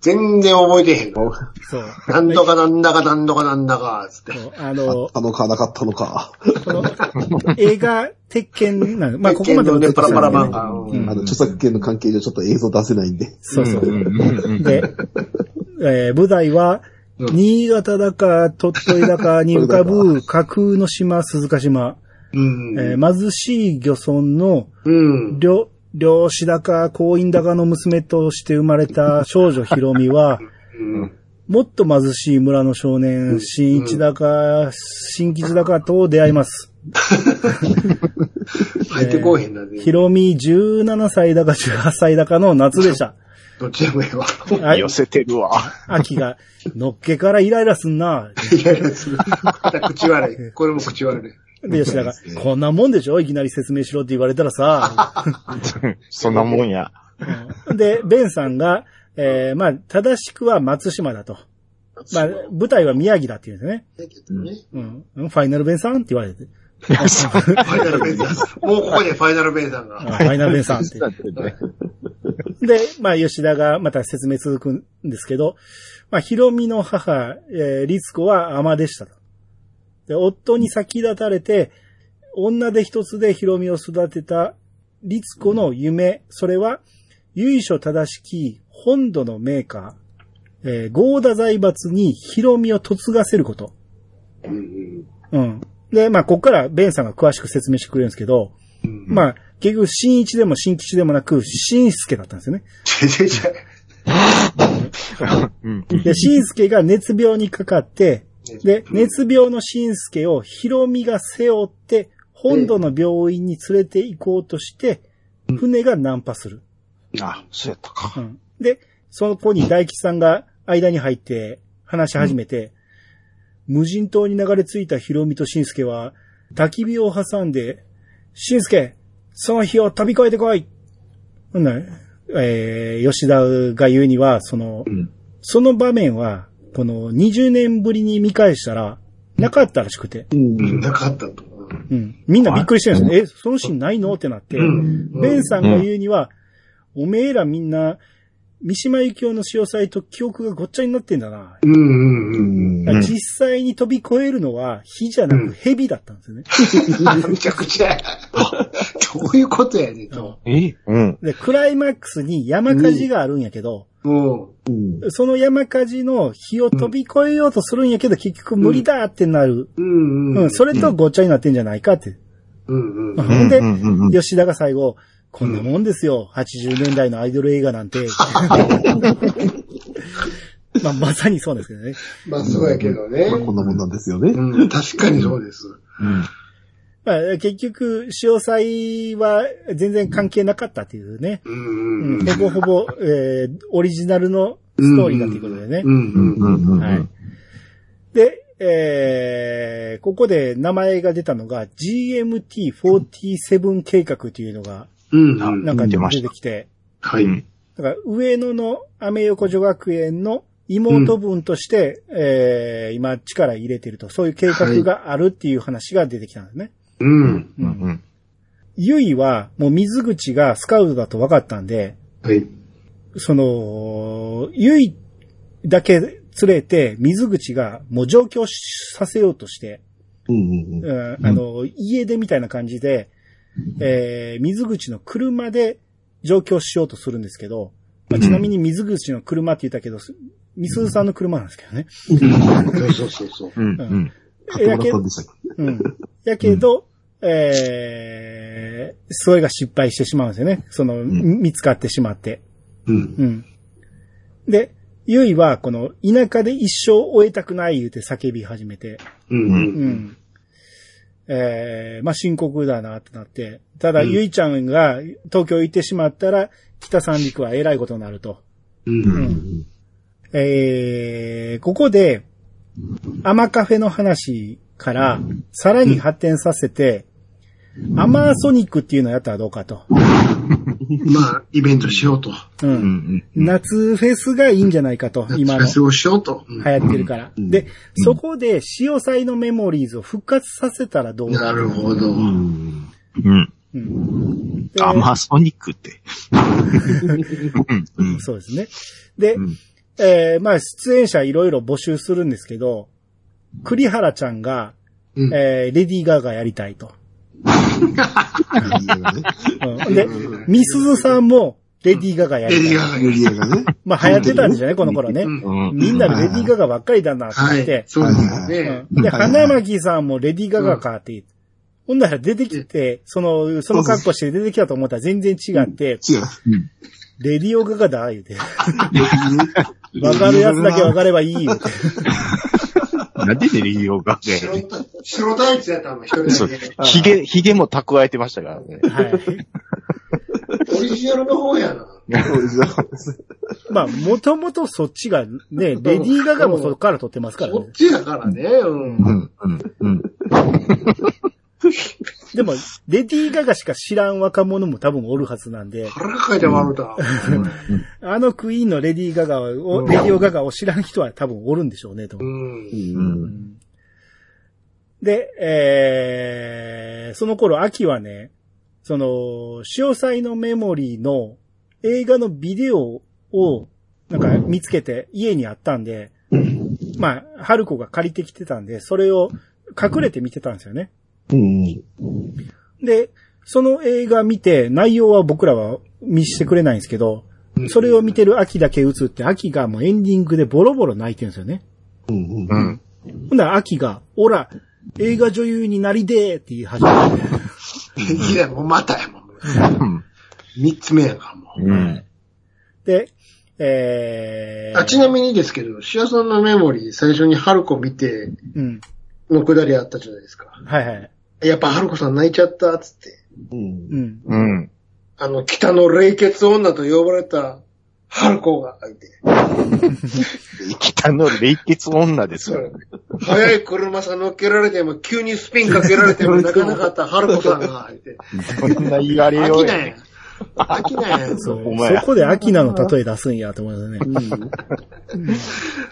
全然覚えてへんの。そう。なんとかなんだかなんとかなんだか、つって。そうあの、あのかなかったのか。この、映画、鉄拳なの。まあ、ここまでのねパラパラ漫画。画。うんあの、著作権の関係上ちょっと映像出せないんで。そうそう。んうんうんで、えー舞台は、うん新潟だか、鳥取だかに浮かぶ架空の島、鈴鹿島。うん。えー貧しい漁村のうん。漁、漁師だか、婚姻だかの娘として生まれた少女ひろみは、うん。もっと貧しい村の少年、新一だか、新吉だかと出会います。入ってこうへんな、全ひ然ろみ17歳だか18歳だかの夏でした。どっちでもええわ。はい寄。せてるわ。秋が、のっけからイライラすんな。いやいや、する。口悪い。これも口悪い。で、吉田が、こんなもんでしょ？いきなり説明しろって言われたらさ。<laughs> そんなもんや。うんで、ベンさんが、えー、まあ、正しくは松島だと。まあ、舞台は宮城だって言うんですね。だけどね。うん。ファイナルベンさんって言われて。ファイナルベンさん。もうここでファイナルベンさんが。あファイナルベンさんって。で、まあ、吉田がまた説明続くんですけど、まあ、ヒロミの母、えー、律子は尼でしたと。で、夫に先立たれて、女で一つでヒロミを育てた律子の夢、それは、由緒正しき本土のメーカー、えー、ゴーダ財閥にヒロミを嫁がせること。うんうん。で、まあ、ここからベンさんが詳しく説明してくれるんですけど、うん。まあ、結局、新一でも新吉でもなく、新助だったんですよね。<laughs> 新助が熱病にかかって、で、熱病の新助をヒロミが背負って、本土の病院に連れて行こうとして、船が難破する。あ、そうやったか。うん。で、その子に大吉さんが間に入って話し始めて、無人島に流れ着いたヒロミと新助は、焚き火を挟んで、新助、その日を飛び越えてこいならえー、吉田が言うには、その、うん。その場面は、この20年ぶりに見返したら、なかったらしくて、うん。なかったと。うん。みんなびっくりしてるんですよ。え、そのシーンないの？ってなって、うんベンさんが言うには、おめえらみんな、三島由紀夫の潮祭と記憶がごっちゃになってんだな。うんうんうん。うん。実際に飛び越えるのは火じゃなく蛇だったんですよね。<laughs> めちゃくちゃ。どういうことやねんと。え？うん。で、クライマックスに山火事があるんやけど、うん。うん。その山火事の火を飛び越えようとするんやけど、結局無理だってなる。うん。うん、それとごっちゃになってんじゃないかって。うん。うん。ほんで、うんうんうん吉田が最後、こんなもんですよ。80年代のアイドル映画なんて。<laughs> まあ、まさにそうですけどね。まあ、そうやけどねまあ、。こんなもんなんですよね。うん。確かにそうです。まあ、結局、潮祭は全然関係なかったっていうね。う。うんん、ほぼほぼ、えーオリジナルのストーリーだっていうことでね。うん。うん。うん。はい。で、えーここで名前が出たのが GMT47 計画っていうのが、うん。なんか出てきて、はい。うんだから上野のアメ横女学園の妹分として、えー今力入れてると、そういう計画があるっていう話が出てきたんですね。うん。うんうんゆいはもう水口がスカウトだと分かったんで、はい。その、ゆいだけ連れて水口がもう上京させようとして、うんうんうん。うんあの、家出みたいな感じで、えー水口の車で上京しようとするんですけど、まあ、ちなみに水口の車って言ったけど、みすずさんの車なんですけどね。そうそうそう。うんうん買ってもらったんでしたっけうん。やけど、えー、それが失敗してしまうんですよね。その、見つかってしまって。うん。うん。で、ゆいは、この、田舎で一生終えたくない言うて叫び始めて、う。うんん。えー、まあ、深刻だなってなって、ただ、うんゆいちゃんが東京行ってしまったら、北三陸は偉いことになると。う。うんん。えー、ここで、アマカフェの話から、さらに発展させて、アマーソニックっていうのをやったらどうかと。<laughs> まあ、イベントしようと。う。うんん夏フェスがいいんじゃないかと、今の。フェスをしようと。うん流行ってるから。うんで、そこで、潮祭のメモリーズを復活させたらどうなるほど。うん。うん。アマソニックって。<laughs> そうですね。で、うんえーまあ、出演者いろいろ募集するんですけど、栗原ちゃんが、うんえーレディー・ガーガやりたいと。うん、で、ミスズさんも、レディー・ガガやりたい。レディーガガユリアがね。まあ、流行ってたんですよね、この頃ね。みんなでレディー・ガガばっかりだなってはい言って。。そうですよね。うんで、花巻さんもレディー・ガガかって言って。ほんなら出てきて、その、その格好して出てきたと思ったら全然違って、違う。レディオガガだ、言うて。わかるやつだけわかればいい、言うて。なんでレディオが白タ白タイツやったの、一人そうだけ。ひげ、ひげも蓄えてましたからね。<laughs> はい。オリジナルの方やな。まあ、もともとそっちがね、レディー・ガガもそこから撮ってますからねそっ。ちやからね。うん。うん、うん、うん。<laughs> でも、レディー・ガガしか知らん若者も多分おるはずなんで、腹抱えて笑うた。<laughs> あのクイーンのレディー・ガガを、レディオ・ガガを知らん人は多分おるんでしょうね、とう。思う。うんん。で、えー、その頃、秋はね、その、潮祭のメモリーの映画のビデオを、なんか見つけて家にあったんで、まあ、春子が借りてきてたんで、それを隠れて見てたんですよね。うん。で、その映画見て、内容は僕らは見してくれないんですけど、それを見てる秋だけ映って、秋がもうエンディングでボロボロ泣いてるんですよね。うん。ううん。ん。ほんなら秋が、おら、映画女優になりでーって言い始めて。いや、もうまたやもん。うん。三つ目やからもう。うん。で、えー、あ、ちなみにですけど、シアさんのメモリー、最初に春子見て、うん。のくだりあったじゃないですか。はいはい。やっぱ春子さん泣いちゃった、つって。うん。うん。うん。あの、北の冷血女と呼ばれた春子がいて。北の冷血女ですよ。速い車さ乗っけられても、急にスピンかけられても泣かなかった春子さんがいて。そんな言われようや飽きない。飽きない。そう。お前そこで秋菜の例え出すんやと思いますね。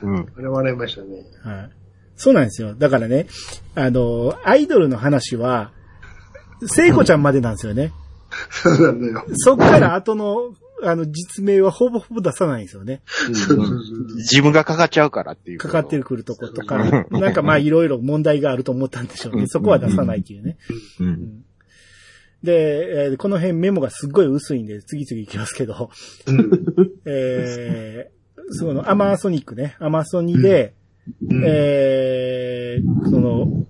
うん。あれ笑いましたね。はい。そうなんですよ。だからね、あの、アイドルの話は、聖子ちゃんまでなんですよね。そうなんだよ。そっから後の、あの、実名はほぼほぼ出さないんですよね。自分がかかっちゃうからっていう。かかってくるとことか、なんかまあいろいろ問題があると思ったんでしょうね。そこは出さないっていうね。うん。で、えーこの辺メモがすっごい薄いんで、次々いきますけど、えー、その、アマソニックね、アマソニで、えー、その、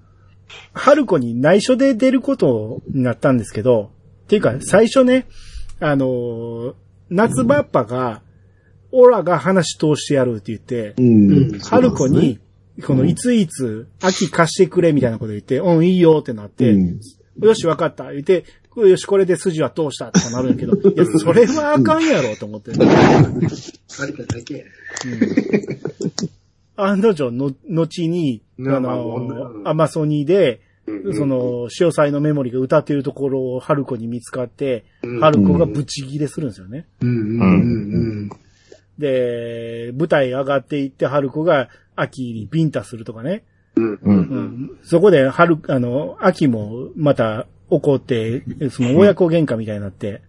春子に内緒で出ることになったんですけど、っていうか、最初ね、あのー夏場っぱが、オラが話通してやるって言って、うん。春子に、このいついつ、秋貸してくれみたいなこと言って、うん、いいよってなって、うんよし、わかった。言って、よし、これで筋は通したとかなるんやけど、<laughs> いや、それはあかんやろと思って。<laughs> ありがだけ。案の定の、後に、ねあの、アマソニーで、その、潮祭のメモリが歌ってるところを春子に見つかって、春子がブチギレするんですよね。で、舞台上がっていって春子が秋にビンタするとかね。そこで春、あの、秋もまた怒って、その親子喧嘩みたいになって。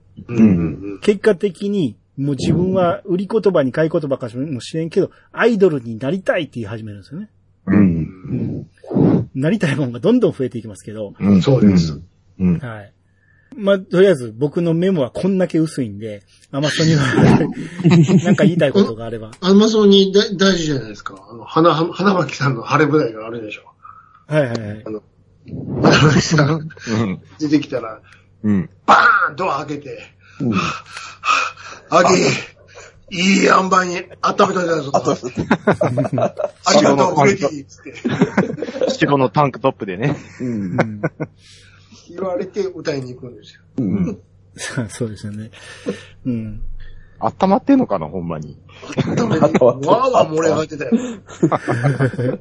結果的に、もう自分は売り言葉に買い言葉かもしれんけど、アイドルになりたいって言い始めるんですよね。うん。なりたいもんがどんどん増えていきますけど、うん。そうです。うん。はい。まあ、とりあえず僕のメモはこんだけ薄いんで、アマソには、<laughs> なんか言いたいことがあれば。アマゾンに大大事じゃないですか。あの、花、花巻さんの晴れ舞台があるでしょ。はいはいはい。花巻さんうん。出てきたら、うん。バーンドア開けて、アギいい塩梅に温めといたぞと。ありがとう、フレディつって白のタンクトップでね。うん。うん言われて歌いに行くんですよ。うん。そうですよね。うん。温まってんのかな、ほんまに。温めて、わーわー漏れ上がってたよ。<laughs>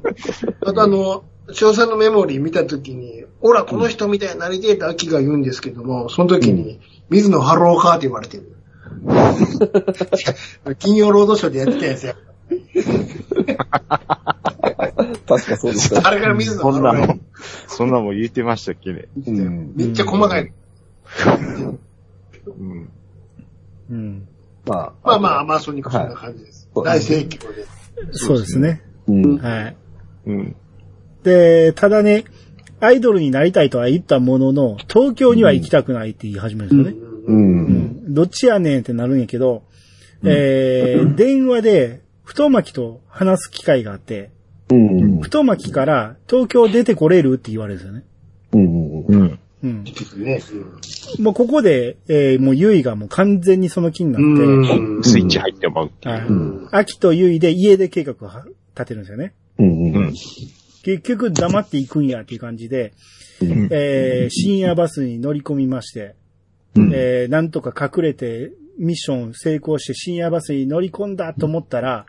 あとあの、翔さんのメモリー見たときに、ほら、この人みたいになりてえって秋が言うんですけども、その時に、水野ハローカーって言われてる。<laughs> 金曜ロードショーでやってたやつや。<laughs> 確かそうでした。あれから水野そんなハローカーもん、そんなもん言ってましたっけね。めっちゃ細かい。うん。うん。まあ。まあまあ、マーソニックそんな感じです。はい大盛況で。そうですね。うん。はい。うん。で、ただね、アイドルになりたいとは言ったものの、東京には行きたくないって言い始めるんですよね。う。うんん。どっちやねんってなるんやけど、えー、電話で、太巻きと話す機会があって、うん。太巻きから東京出てこれるって言われるんですよね。うん。うん。うん。ね。もうここで、えー、もうゆいがもう完全にその気になって、うんスイッチ入ってまうっていう。秋とゆいで家出計画を立てるんですよね。うん。うん。結局黙っていくんやっていう感じで、うん。えー、深夜バスに乗り込みまして、うんえー、なんとか隠れてミッション成功して深夜バスに乗り込んだと思ったら、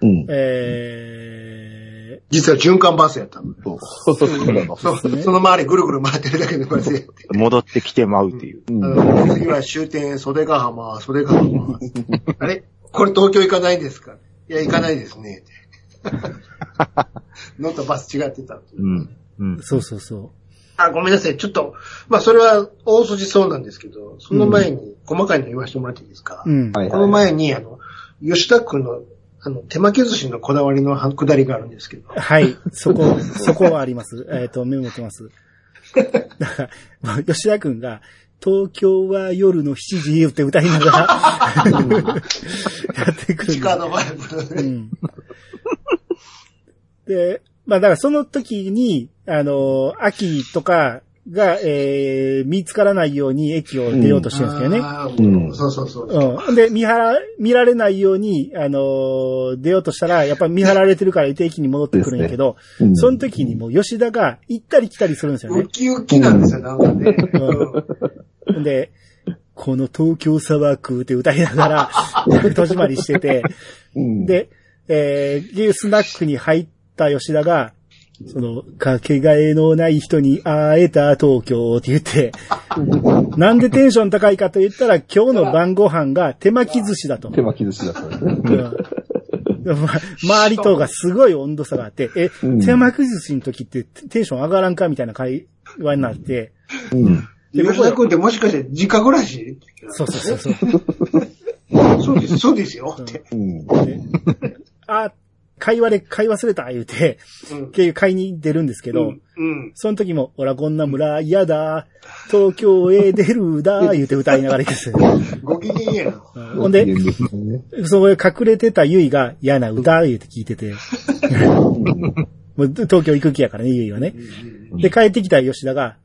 うん。え実は循環バスやったの。そうそうそう。そう、その周りぐるぐる回ってるだけのバスやって。戻ってきてまうっていう。うんあの、次は終点、袖ヶ浜、袖ヶ浜。<laughs> あれ？これ東京行かないんですか？いや、行かないですね。乗ったバス違ってた。うん。うんー、。そうそうそあ、ごめんなさい。ちょっと、まあ、それは大筋そうなんですけど、その前に細かいの言わせてもらっていいですか、う。うん。はいこの前に、あの、吉田君の、あの、手巻き寿司のこだわりのくだりがあるんですけど、はい。そこ、<laughs> そこはあります。えっ、と、メモってます。だから、まあ吉田くんが、東京は夜の7時って歌いながら、<laughs> やってくる地下のバイブのね、うん。で、まあだからその時に、あの、秋とかが、えー、見つからないように駅を出ようとしてるんですけどね。あーうんそうそうそう。うん。で、見張ら、見られないように、あのー出ようとしたら、やっぱり見張られてるから駅に戻ってくるんやけど、うんその時にもう吉田が行ったり来たりするんですよね。ウキウキなんですよ、なんかね。うんで、この東京砂漠って歌いながら、<laughs> 戸締まりしてて、うん、で、えー、スナックに入った吉田が、その、かけがえのない人に会えた東京って言って、なんでテンション高いかと言ったら、今日の晩ご飯が手巻き寿司だと。手巻き寿司だったんですね。うんま周りとがすごい温度差があって、え、うん手巻き寿司の時ってテンション上がらんかみたいな会話になって、うん。で吉田君ってもしかして実家暮らしそうそうそうそう。<laughs> そうです、そうですよ。って。うん。であ、会話で買い忘れた言うて、うん。結局買いに出るんですけど、うん。うん。その時も、おらこんな村嫌だ、東京へ出るだ、<laughs> 言うて歌いながらですよ。ご機嫌やな。うんほんで、そこへ隠れてたゆいが嫌な歌言うて聞いてて、<laughs> もう東京行く気やからね、ゆいはね。で、帰ってきた吉田が、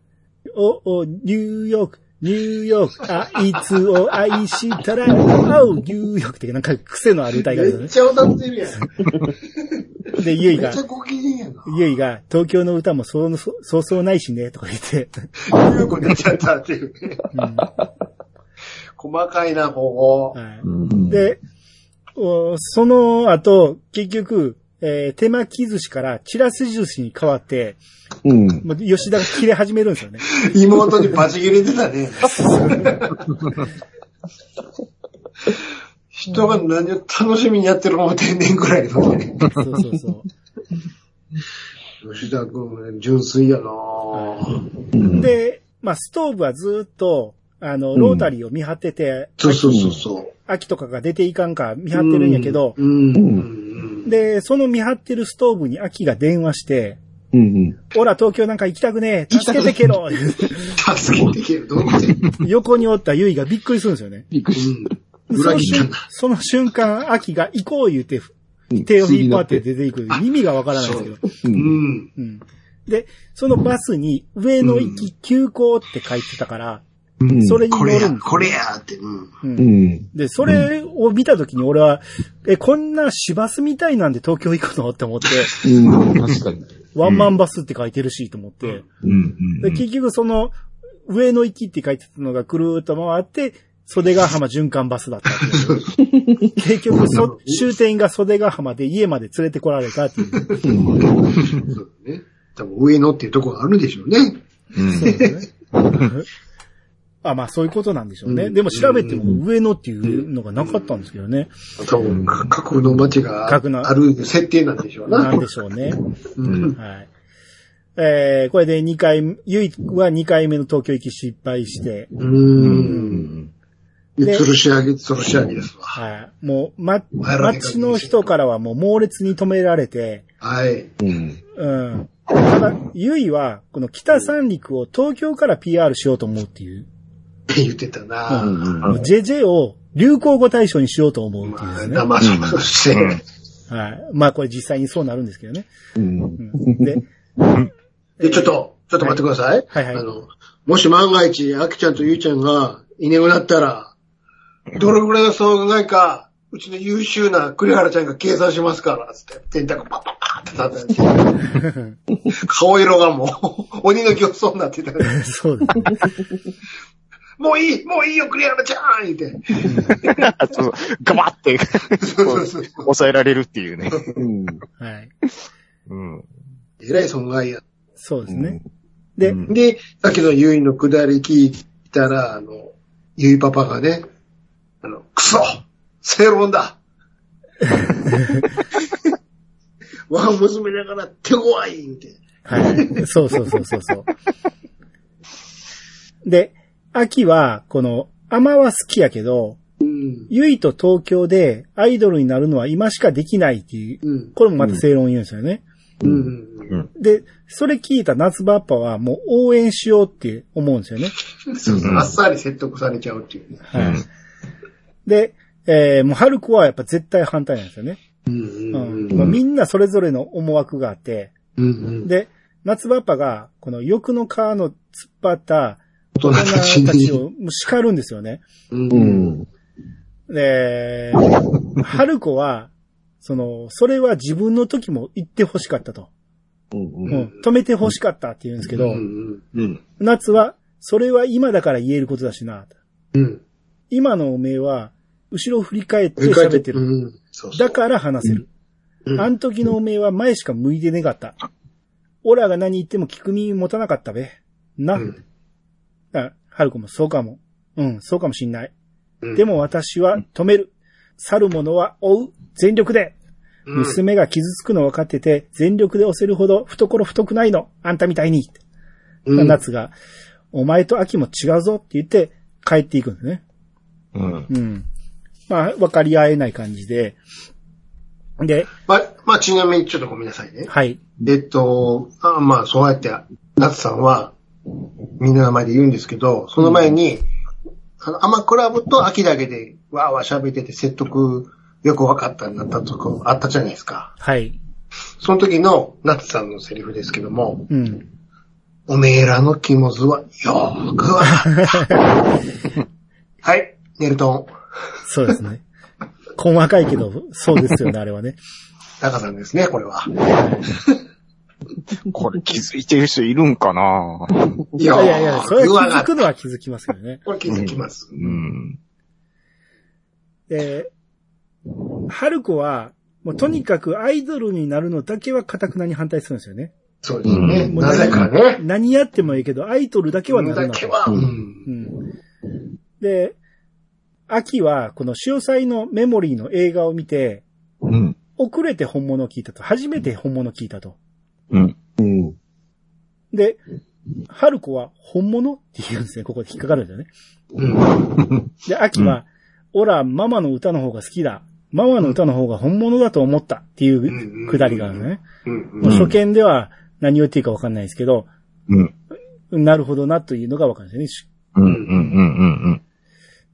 お、お、ニューヨーク、ニューヨーク、あいつを愛したら、あう、ニューヨークってなんか癖のある歌い方でめっちゃ歌ってるやん。で、ゆいがめっちゃ、ご機嫌やな。ゆいが、東京の歌もそう、そうそうそうないしね、とか言って、いう子になっちゃったっていうね。細かいな、ここ。はいうんで、おその後、結局、えー手巻き寿司からチラシ寿司に変わって、うん。もう吉田が切れ始めるんですよね。<laughs> 妹にバチ切れてたね。<laughs> 人が何を楽しみにやってる思ってんねんぐらいのね。そうそうそう。吉田君、純粋やなぁうん、で、まあ、ストーブはずっと、あの、ロータリーを見張ってて、そうそうそうそう。秋とかが出ていかんか見張ってるんやけど、うん。うん。で、その見張ってるストーブに秋が電話して、うんうん。おら、東京なんか行きたくねえ、助けてけろ言うて助けてける、どうって。横におったゆいがびっくりするんですよね。びっくりしうん。その瞬裏切ったんだ。その瞬間、秋が行こう言うて、た。手を引っ張って出ていく。意味がわからないですけど。う。うんん。うん。で、そのバスに上野行き急行って書いてたから、うんそれに乗これや、これやって。うん。う。うんん。で、それを見たときに俺は、え、こんな市バスみたいなんで東京行くの？って思って、うん。確かに。ワンマンバスって書いてるしと思って、うん。で結局その、上野行きって書いてたのがくるーっと回って、袖ヶ浜循環バスだったっていう。<laughs> 結局そ、終点が袖ヶ浜で家まで連れてこられたっていう。そうね。多分上野っていうところがあるでしょうね。うん。そうですね。<laughs> あ、まあそういうことなんでしょうね。うんでも調べても上野っていうのがなかったんですけどね。多分、架空の街がある設定なんでしょうな。なんでしょうね。うん。はい。えー、これで2回、ゆいは2回目の東京行き失敗して、う。うん吊るし上げ、吊るし上げですわ。はい。もう、ま、街の人からはもう猛烈に止められて、はい。うん。うん。ただ、ゆいは、この北三陸を東京から PR しようと思うっていう。言ってたな、うんもう JJ を流行語大賞にしようと思うっていうまあ、ですね。騙し。はい。まあこれ実際にそうなるんですけどね。うん。うんで、で、ちょっと、ちょっと待ってください。はいはいあの、もし万が一、あきちゃんとゆいちゃんがいなくなったら、どれぐらいの損害か、うちの優秀な栗原ちゃんが計算しますから、つって、電卓パッパッパーって立って、顔色がもう、鬼の形相になってた。<laughs> そうですね。もういいもういいよ、栗原ちゃん言って。<laughs> あと、ガバってそうそうそう。抑えられるっていうね。うん。はい。うん。えらい損害や。そうですね。で、うんで、さっきのゆいのくだり聞いたら、あの、ゆいパパがね、あの、クソ正論だ <laughs> 我が娘だから手強い言うて。はい。そうそうそうそうそう。で、秋は、この、アマは好きやけど、うん。ゆいと東京でアイドルになるのは今しかできないっていう、うん。これもまた正論言うんですよね。うん。で、それ聞いた夏場アッパはもう応援しようって思うんですよね。そうそう。あっさり説得されちゃうっていうね。はい。で、えー、もう春子はやっぱ絶対反対なんですよね。うん。ううんん。まあみんなそれぞれの思惑があって、うん。で、夏場アッパが、この欲の川の突っ張った大人大たちを叱るんですよね。う。うんん。で、春子は、その、それは自分の時も言って欲しかったと。うん。うん。止めて欲しかったって言うんですけど、うん。うん。夏は、それは今だから言えることだしな。うん。今のおめえは、後ろ振り返って振り返って喋ってる。うん。そう。だから話せる。うんあん時のおめえは前しか向いてねかった。オラが何言っても聞く耳持たなかったべ。な。うんあ、春子もそうかも。うん、そうかもしんない。うんでも私は止める。去る者は追う。全力で。うん娘が傷つくの分かってて、全力で押せるほど懐太くないの。あんたみたいに。うん夏が、お前と秋も違うぞって言って帰っていくんですね。うん。うん。まあ、分かり合えない感じで。で、まあ、まあ、ちなみにちょっとごめんなさいね。はい。えっと、あまあ、そうやって、夏さんは、みんなの前で言うんですけど、その前に、あの、アマクラブと秋だけで、わーわー喋ってて説得よく分かったになったとこあったじゃないですか。はい。その時の夏さんのセリフですけども、うん。おめえらの肝図はよーくわかった。<laughs> はい、ネルトン、そうですね。細かいけど、そうですよね、あれはね。<laughs> タカさんですね、これは。<laughs> これ気づいてる人いるんかな？いやいやいや、それは気づくのは気づきますけどね。これ気づきます。うん。で、春子は、もうとにかくアイドルになるのだけは堅くなに反対するんですよね。そうですね。うんなぜかね。何やってもいいけど、アイドルだけはなるなと。だけは、うんうん。で、秋は、この潮祭のメモリーの映画を見て、うん。遅れて本物を聞いたと。初めて本物を聞いたと。うん。うん。で、春子は本物？って言うんですね。ここで引っかかるんですよね。うん。で、秋は、オラ、ママの歌の方が好きだ。ママの歌の方が本物だと思ったっていうくだりがあるのね。うんもう初見では何を言っていいかわかんないですけど、うん。なるほどなというのがわかるんですよね。うん。うん。うん。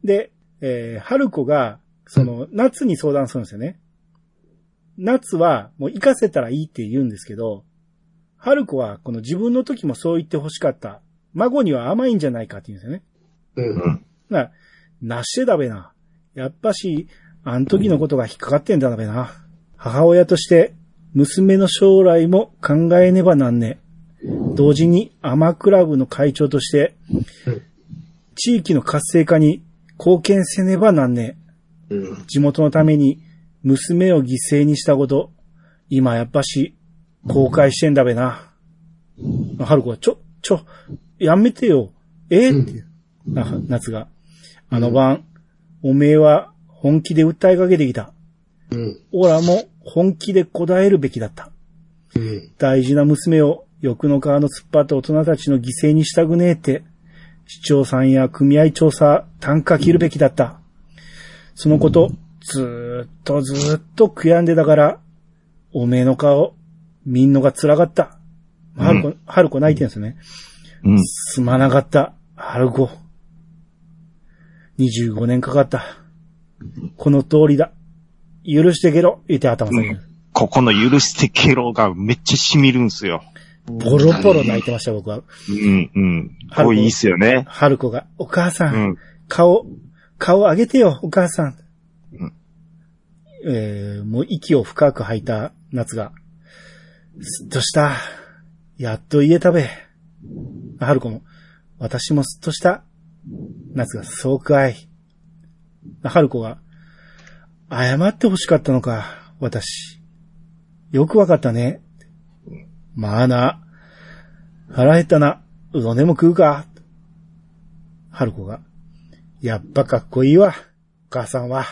で、えー、春子が、その、夏に相談するんですよね。夏は、もう行かせたらいいって言うんですけど、春子は、この自分の時もそう言って欲しかった。孫には甘いんじゃないかって言うんですよね。うん。な、なしてだべな。やっぱし、あん時のことが引っかかってんだべな。母親として、娘の将来も考えねばなんね。同時に、アマクラブの会長としてうん、地域の活性化に貢献せねばなんね。うん。地元のために、娘を犠牲にしたこと、今やっぱし、後悔してんだべな。春子は、ちょ、ちょ、やめてよ。え？ーって、な夏が。あの晩、おめえは本気で訴えかけてきた。うん。オラも本気で答えるべきだった。うん。大事な娘を欲の川の突っ張った大人たちの犠牲にしたくねえって、市長さんや組合調査単価切るべきだった。そのこと、ずーっとずーっと悔やんでたから、おめえの顔、見んのが辛かった。春子、春子泣いてんすよね。うん。すまなかった、春子。25年かかった。この通りだ。許してけろ、言って頭下げる。ここの許してケロがめっちゃ染みるんすよ。ボロボロ泣いてました、僕は。うん、うん。これいいっすよね。春子が、お母さん、うん。顔、顔上げてよ、お母さん。うんえー、もう息を深く吐いた夏が、すっとした。やっと言えたべ。春子も、私もすっとした。夏が、そうかい。春子が、謝って欲しかったのか、私。よくわかったね。まあな。腹減ったな。うどんでも食うか。春子が、やっぱかっこいいわ。お母さんは。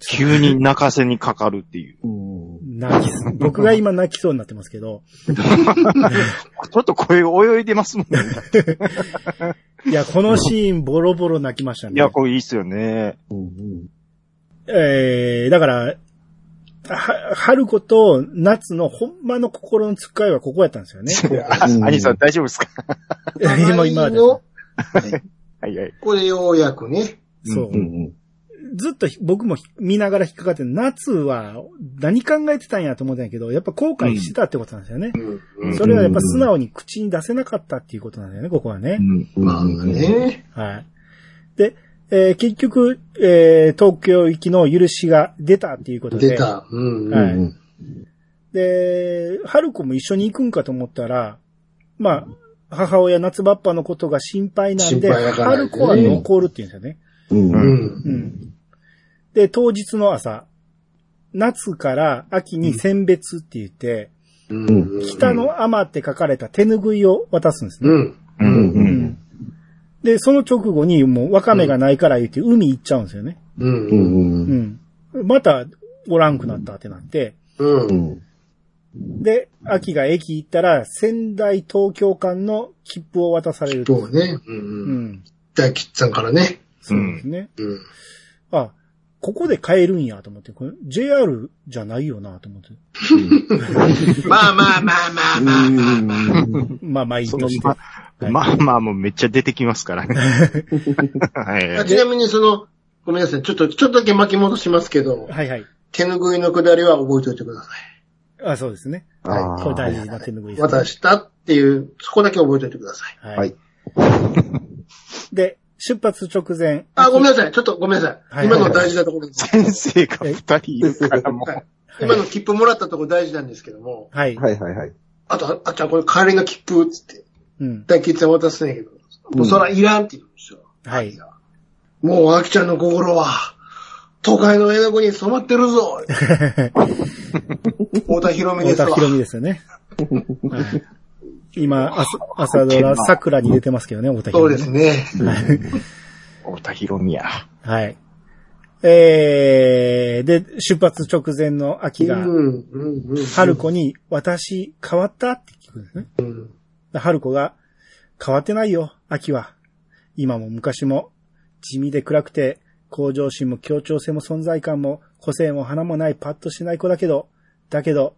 急に泣かせにかかるっていう。うん。泣きす、僕が今泣きそうになってますけど。ちょっと声泳いでますもんね。<laughs> いや、このシーンボロボロ泣きましたね。いや、これいいっすよね。うん。えー、だから、は、春子と夏のほんまの心のつっかいはここやったんですよね。<laughs> あ、兄さん大丈夫ですか？<laughs> 今、今まで。の、はいはい。これようやくね。そうう。ん。ずっとひ僕もひ見ながら引っかかって、夏は何考えてたんやと思ったんやけど、やっぱ後悔してたってことなんですよね。うん。それはやっぱ素直に口に出せなかったっていうことなんだよね、ここはね。うん。まあね。はい。で、えー結局、えー東京行きの許しが出たっていうことで。出た。うん。はいうん。で、春子も一緒に行くんかと思ったら、まあ、母親夏バッパのことが心配なんで、ね春子は残るって言うんですよね。うん。う。うん。うんん。で、当日の朝、夏から秋に選別って言って、うん。北の天って書かれた手拭いを渡すんですね。うん。う。うん。うんん。で、その直後にもうワカメがないから言って海行っちゃうんですよね。う。うんん。うん。またおらんくなったってなって、う。うんん。で、秋が駅行ったら仙台東京間の切符を渡されると。そうね。う。うんん。大吉さんからね。そうですね。うん。あ、ここで買えるんやと思って、これ JR じゃないよなと思って。まあまあまあまあまあまあまあ。まあまあいいとして。まあまあもうめっちゃ出てきますからね。はい。<laughs> ちなみにその、ごめんなさい。ちょっと、ちょっとだけ巻き戻しますけど、はいはい。手拭いのくだりは覚えておいてください。あ、そうですね。あーこれ大事な手拭いです、渡したっていう、そこだけ覚えておいてください。ははいい。で、出発直前。あ、ごめんなさい。ちょっとごめんなさい。はい今の大事なところです。先生が二人いるからもう。はい今の切符もらったところ大事なんですけども、はい。はいはいはい。あと、あっちゃんこれ帰りの切符っつって、うん。大吉さん渡すねんけど、もうそらいらんって言うんですよ。はい。もう、あきちゃんの心は、都会の絵の具に染まってるぞ <laughs> 太田博美ですわ。太田博美ですよね。<laughs> はい今、朝朝ドラ、桜に出てますけどね、太田そうですね。太田博美や。はい。えー、で、出発直前の秋が。春子に、私、変わったって聞くんですね。うん。春子が、変わってないよ、秋は。今も昔も、地味で暗くて、向上心も協調性も存在感も、個性も花もないパッとしない子だけど、だけど、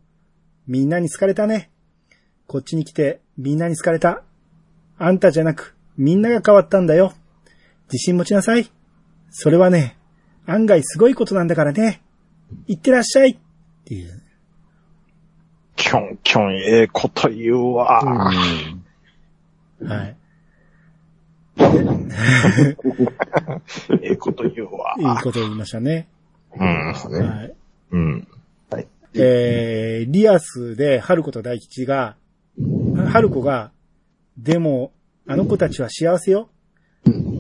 みんなに好かれたね。こっちに来て、みんなに好かれた。あんたじゃなく、みんなが変わったんだよ。自信持ちなさい。それはね、案外すごいことなんだからね。いってらっしゃい。っていう。キョンキョンええこと言うわ。はい。<laughs> ええこと言うわ。いいことを言いましたね。うん。はい。うん。えー、リアスで春子と大吉が、春子が、でも、あの子たちは幸せよ。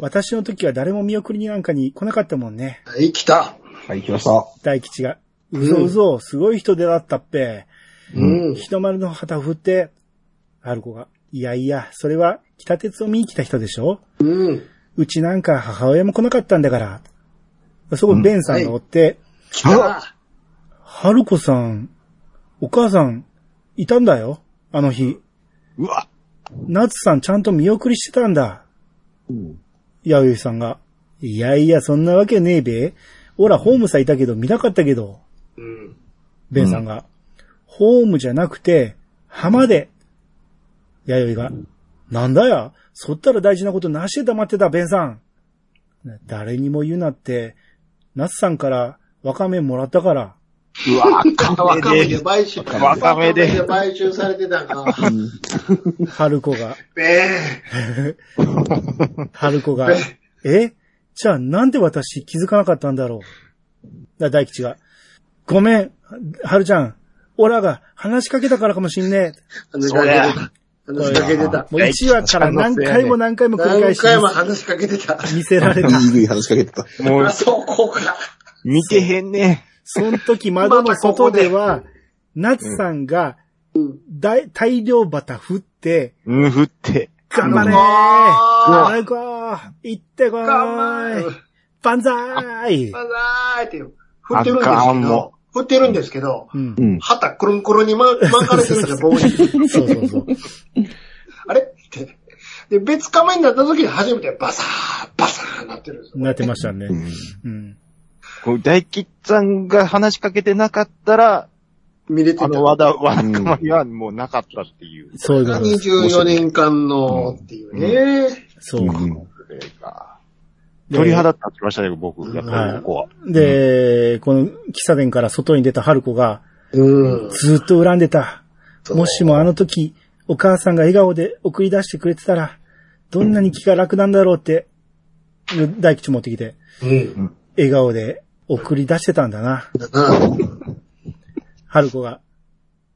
私の時は誰も見送りになんかに来なかったもんね。はい、来た。はい、来ました。大吉が。うぞうぞ、すごい人出だったっぺ。うん。日の丸の旗を振って、春子が。いやいや、それは北鉄を見に来た人でしょ？うん。うちなんか母親も来なかったんだから。そこ、ベンさんがおって、来た。春子さん、お母さん、いたんだよ。あの日。うわ。夏さんちゃんと見送りしてたんだ。うん。やゆいさんが。いやいや、そんなわけねえべ。おら、ホームさんいたけど見なかったけど。うん。ベンさんが。ホームじゃなくて、浜で。やゆいが。なんだや。そったら大事なことなしで黙ってた、ベンさん。誰にも言うなって、夏さんからわかめもらったから。うわ、わかめでで。買収。わかめでわ買収されてたか。<laughs> 春子が。え <laughs> 春子がべ、えじゃあなんで私気づかなかったんだろう？だ大吉が、ごめん、春ちゃん、オラが話しかけたからかもしんね話しかけてた。話しかけてたえ。。もう1話から何回も何回も繰り返し何回も話しかけてた。見せられた。いい話しかけてた。もうあ、、そこか。見てへんね。その時窓の外では、夏さんがうん。大大量バタ振って、うん、振って。頑張れーあ頑張れこ行ってこ頑張ーいる。万歳バザーっていう。振ってるんですけど、振ってるんですけど。旗くるんくるんに巻巻かれてるんですよ、棒に。そうそうそう。あれ？って。で、別仮面になった時に初めてバサー、バサーなってるんですよ。なってましたね。うんうん。こう大吉さんが話しかけてなかったら、見れてた。あの和田、和田かまりはもうなかったっていう。そういうことです。24年間のっていうね。そう。うんそれが鳥肌立ちましたね、僕。やっぱりここは。で、この喫茶店から外に出た春子が、うん。ずっと恨んでた。もしもあの時、お母さんが笑顔で送り出してくれてたら、どんなに気が楽なんだろうって、大吉持ってきて、うん。笑顔で送り出してたんだな。春子が、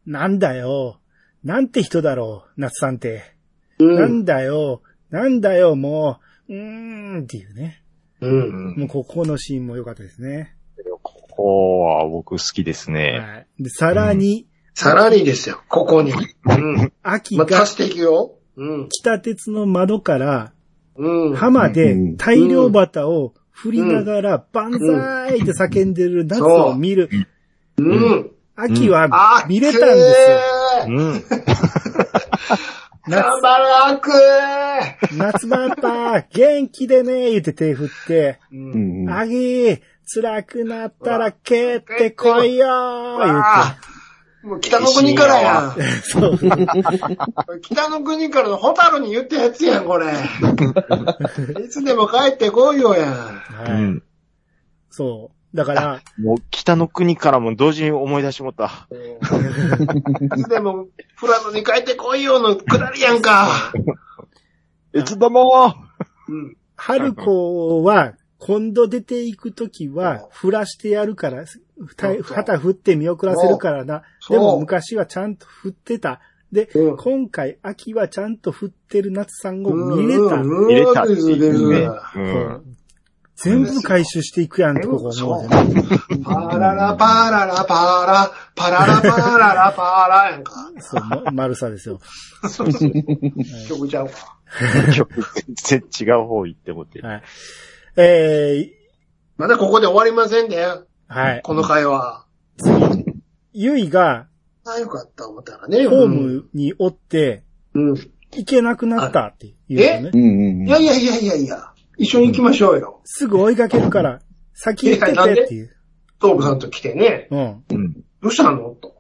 なんだよ。なんて人だろう、夏さんって。う。なんんだよ。なんだよ、もう。うーんっていうね。うん。もうここのシーンも良かったですね。ここは僕好きですね。はい。で、さらに、さらにですよ、ここに。うん。まあ、秋が足していくよ。うん。北鉄の窓から、うん。浜でうん大量旗を振りながら、万歳って叫んでる夏を見る。うん。秋はあ見れたんですよ。うん。夏 <laughs> 頑張るあく夏バッター、元気でね言って手振って、うん。あげー、辛くなったら帰ってこいよー言うああもう北の国からやん。て。そう。北の国からのホタルに言ったやつやん、これ。<laughs> いつでも帰ってこいよやん。はい。うん。そう。だから、もう北の国からも同時に思い出してもった。いつでも富良野に帰ってこいよのくだりやんか。<laughs> いつでもうん。春子は、今度出ていくときは、振らしてやるから、旗振って見送らせるからな。そうでも昔はちゃんと振ってた。で、うん今回秋はちゃんと振ってる夏さんを見れた。うん入れたっていうね。ううん。全部回収していくやんってここ思うね。パララパララパラ、パララパララパラやんか。そう、ま丸さですよ。曲ちゃうわ。曲全然違う方行って思ってる。はい。えまだここで終わりませんね。ー、はい。この会話。ゆいが、あ、よかった思ったらね。ホームにおって、うん。行けなくなったって言うのね。うんうんいやいやいやいやいや。一緒に行きましょうよ。すぐ追いかけるから、先行っててっていう。東部さんと来てね。うん。うん。どうしたの？と。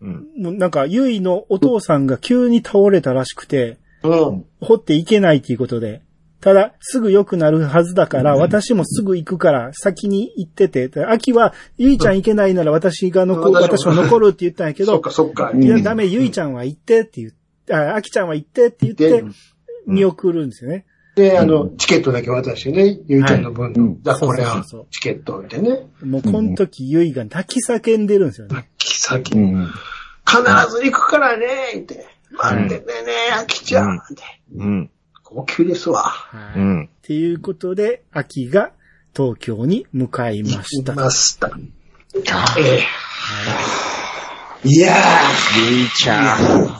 うん。もうなんか、ゆいのお父さんが急に倒れたらしくて、うん。掘っていけないっていうことで、ただ、すぐ良くなるはずだから、私もすぐ行くから、先に行ってて、で秋は、ゆいちゃん行けないなら私が残、うん私も残るって言ったんやけど <laughs> そっ、かそっか。うんいや、ダメ、ゆいちゃんは行ってって言って、あ、秋ちゃんは行ってって言ってで、見送るんですよね。で、あの、チケットだけ渡してね、ゆいちゃんの分の。はいだからこれはチケットでね。もう、この時、ゆいが泣き叫んでるんですよね。先、うん。うん。必ず行くからね、って。待っててね、あきちゃん。って。うん。は高級ですわ。はい。っうん。ていうことで、秋が東京に向かいましたい。ました。ええ。いやゆいちゃん。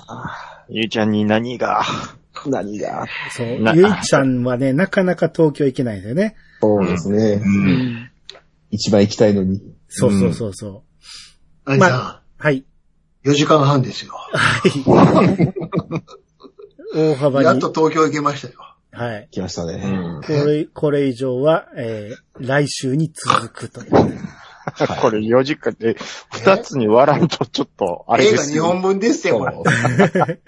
ゆいちゃんに何が？何が？そう。なゆいちゃんはね、なかなか東京行けないんですよね。そうですね。うん。一番行きたいのに。そうそうそうそう。ー、兄さはい。ん、4時間半ですよ。<laughs> 大幅にやっと。東京行けましたよ。はい。来ましたね。これ、これ以上は、えー、来週に続くという。これ4時間で、2つに割らんとちょっと、あれ映画2ですよ。本分ですよ、これ。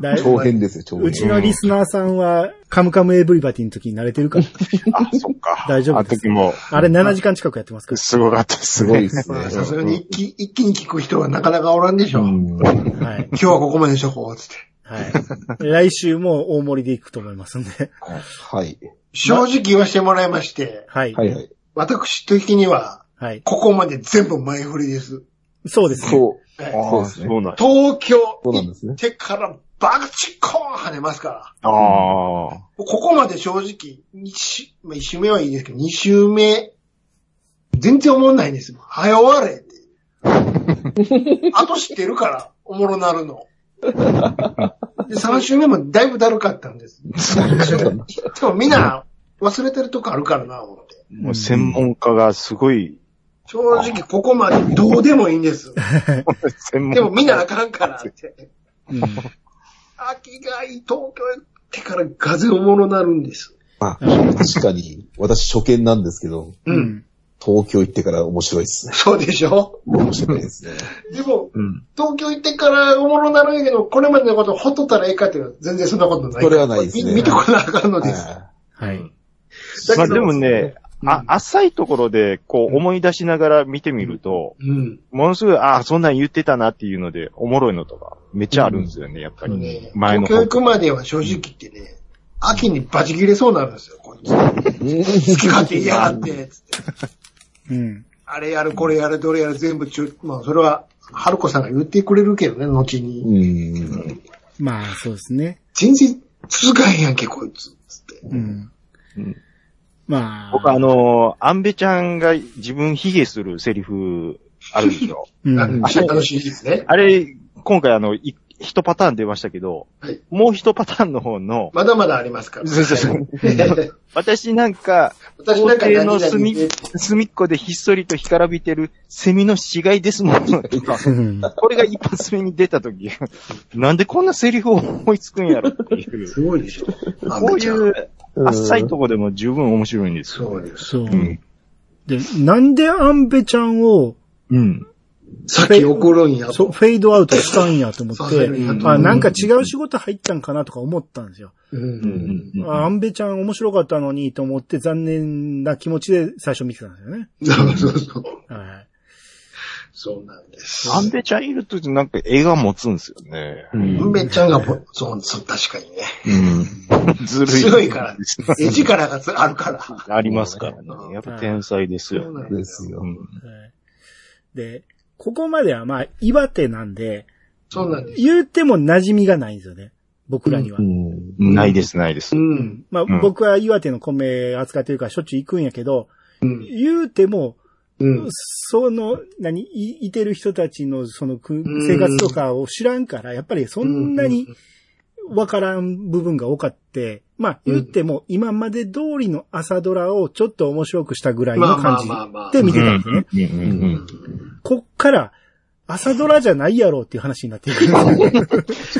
<laughs> 長編ですよ、長編。うちのリスナーさんは、カムカムエブリバティの時に慣れてるから。<laughs> あ、そっか。大丈夫ですあの時も、あれ7時間近くやってますから。すごかったですすごいね。ですねまあ。さすがに一気一気に聞く人はなかなかおらんでしょ。うんはい。今日はここまでにしとこう、つって。はい。<laughs> 来週も大盛りで行くと思いますんで。はい。正直言わせてもらいまして、はい。はいはい。私的には、はい。ここまで全部前振りです。そうですね。そう。えああ、そうですね東京そうなんですね行ってからバクチコーン跳ねますから。ああ。ここまで正直、一週、まあ、一週目はいいですけど、二週目、全然思んないんですよ。早終われって。<laughs> あと知ってるから、おもろなるの。<laughs> で、三週目もだいぶだるかったんです。でもみんな忘れてるとこあるからな、思って。もう専門家がすごい、正直ここまでどうでもいいんです。専門でもみんなあかんからって。うん。秋がいい東京行ってから風おもろなるんです。まあ、確かに、私初見なんですけど、う。うんん。東京行ってから面白いですね。そうでしょ？面白いですね。でも、うん。東京行ってからおもろなるんやけど、これまでのことほっとったらええかっていうのは全然そんなことない。それはないですねみ見てこなあかんのです。ははい。だけどまあでもね、あ、浅いところで、こう思い出しながら見てみると、うん。ものすごい、ああ、そんなん言ってたなっていうので、おもろいのとか、めっちゃあるんですよね、やっぱり。ね前の東京行くまでは正直言ってね、秋にバチ切れそうになるんですよ、こいつ。好き勝手言いやがって、つって。うん。あれやる、これやる、どれやる、全部中、まあそれは、春子さんが言ってくれるけどね、後に。い。うん。まあ、そうですね。全然続かへんやんけ、こいつ。つって。うん。うんまあ。僕あのー、アンベちゃんが自分卑下するセリフあるんですよ。うん。あの、楽しいですね。あれ、今回あの、い一パターン出ましたけど、はいもう一パターンの方の、まだまだありますから。そうそうそうはい <laughs> 私なんか、私なんか校庭の隅で隅っこでひっそりと干からびてるセミの死骸ですもんこれが一発目に出た時、なんでこんなセリフを思いつくんやろっていう。すごいでしょ。こういう浅いとこでも十分面白いんですよ。そうです。そう。うん。で、なんでアンベちゃんを、うん。さっき怒るんやそう、と。フェードアウトしたんやと思って、とあ、なんか違う仕事入ったんかなとか思ったんですよ。う。うんん。あアンベちゃん面白かったのにと思って残念な気持ちで最初見てたんですよね。そうそうそう。はい。そうなんです。アンベちゃんいるとなんか絵が持つんですよね。うんめっちゃんがぼ、そう、そう、確かにね。うん。ずるい。強いから。絵力があるから。ありますからね。やっぱ天才ですよね。ですよう。ん。はいで、ここまではまあ、岩手なんで、そうなんです。言うても馴染みがないんですよね。僕らには。うんないです、ないですう。ん。まあ、うん僕は岩手の米扱ってるからしょっちゅう行くんやけど、うん。言うても、うん。その、何、い、いてる人たちのその生活とかを知らんから、やっぱりそんなにわからん部分が多かって、まあ言っても今まで通りの朝ドラをちょっと面白くしたぐらいの感じで見てたんですよね。こっから朝ドラじゃないやろうっていう話になっていく。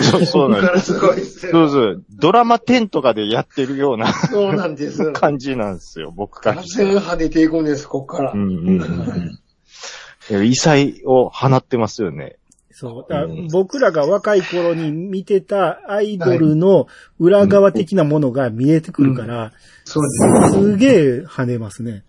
そうそうなんです。そうそう。ドラマ10とかでやってるようなそうなんです。感じなんですよ、僕から完したら。全跳ねていくんです、こっからう。んうんうん。異彩を放ってますよね。そう。だから僕らが若い頃に見てたアイドルの裏側的なものが見えてくるから、そうです。すげえ跳ねますね。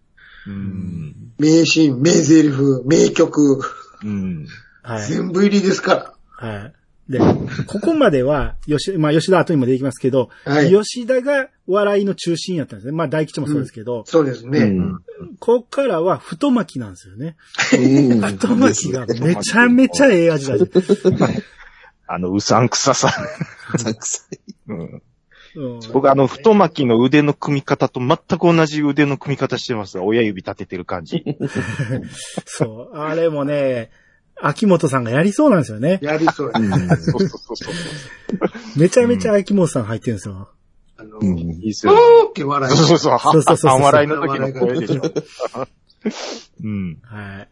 うん。名シーン、名台詞、名曲、うん。はい。全部入りですかはい。で、ここまでは、吉、まあ吉田後にも出てきますけど、はい吉田が笑いの中心やったんですね。まあ大吉もそうですけど、ら。そうですね。うんこっからは太巻きなんですよね。うん太巻きがめちゃめちゃええ味だね。あの、うさんくささ。たくさんうん。うん僕あの、太巻きの腕の組み方と全く同じ腕の組み方してます。親指立ててる感じ。<laughs> そう。あれもね、秋元さんがやりそうなんですよね。やりそうです。そうそうそうそう。<laughs> めちゃめちゃ秋元さん入ってるんですよ。あの、うんいいっすうよ。ーって笑い。そうそうそう。そうそうそうそう半笑いの時の声でしょ。うん。はい。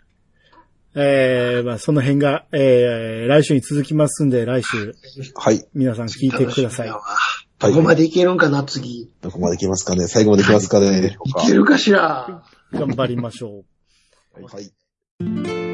えー、まあその辺が、えー、来週に続きますんで、来週、はい。皆さん聞いてください。はい。どこまでいけるんかな、次。どこまでいきますかね？最後までいきますかね？いけるかしら。頑張りましょう。はい。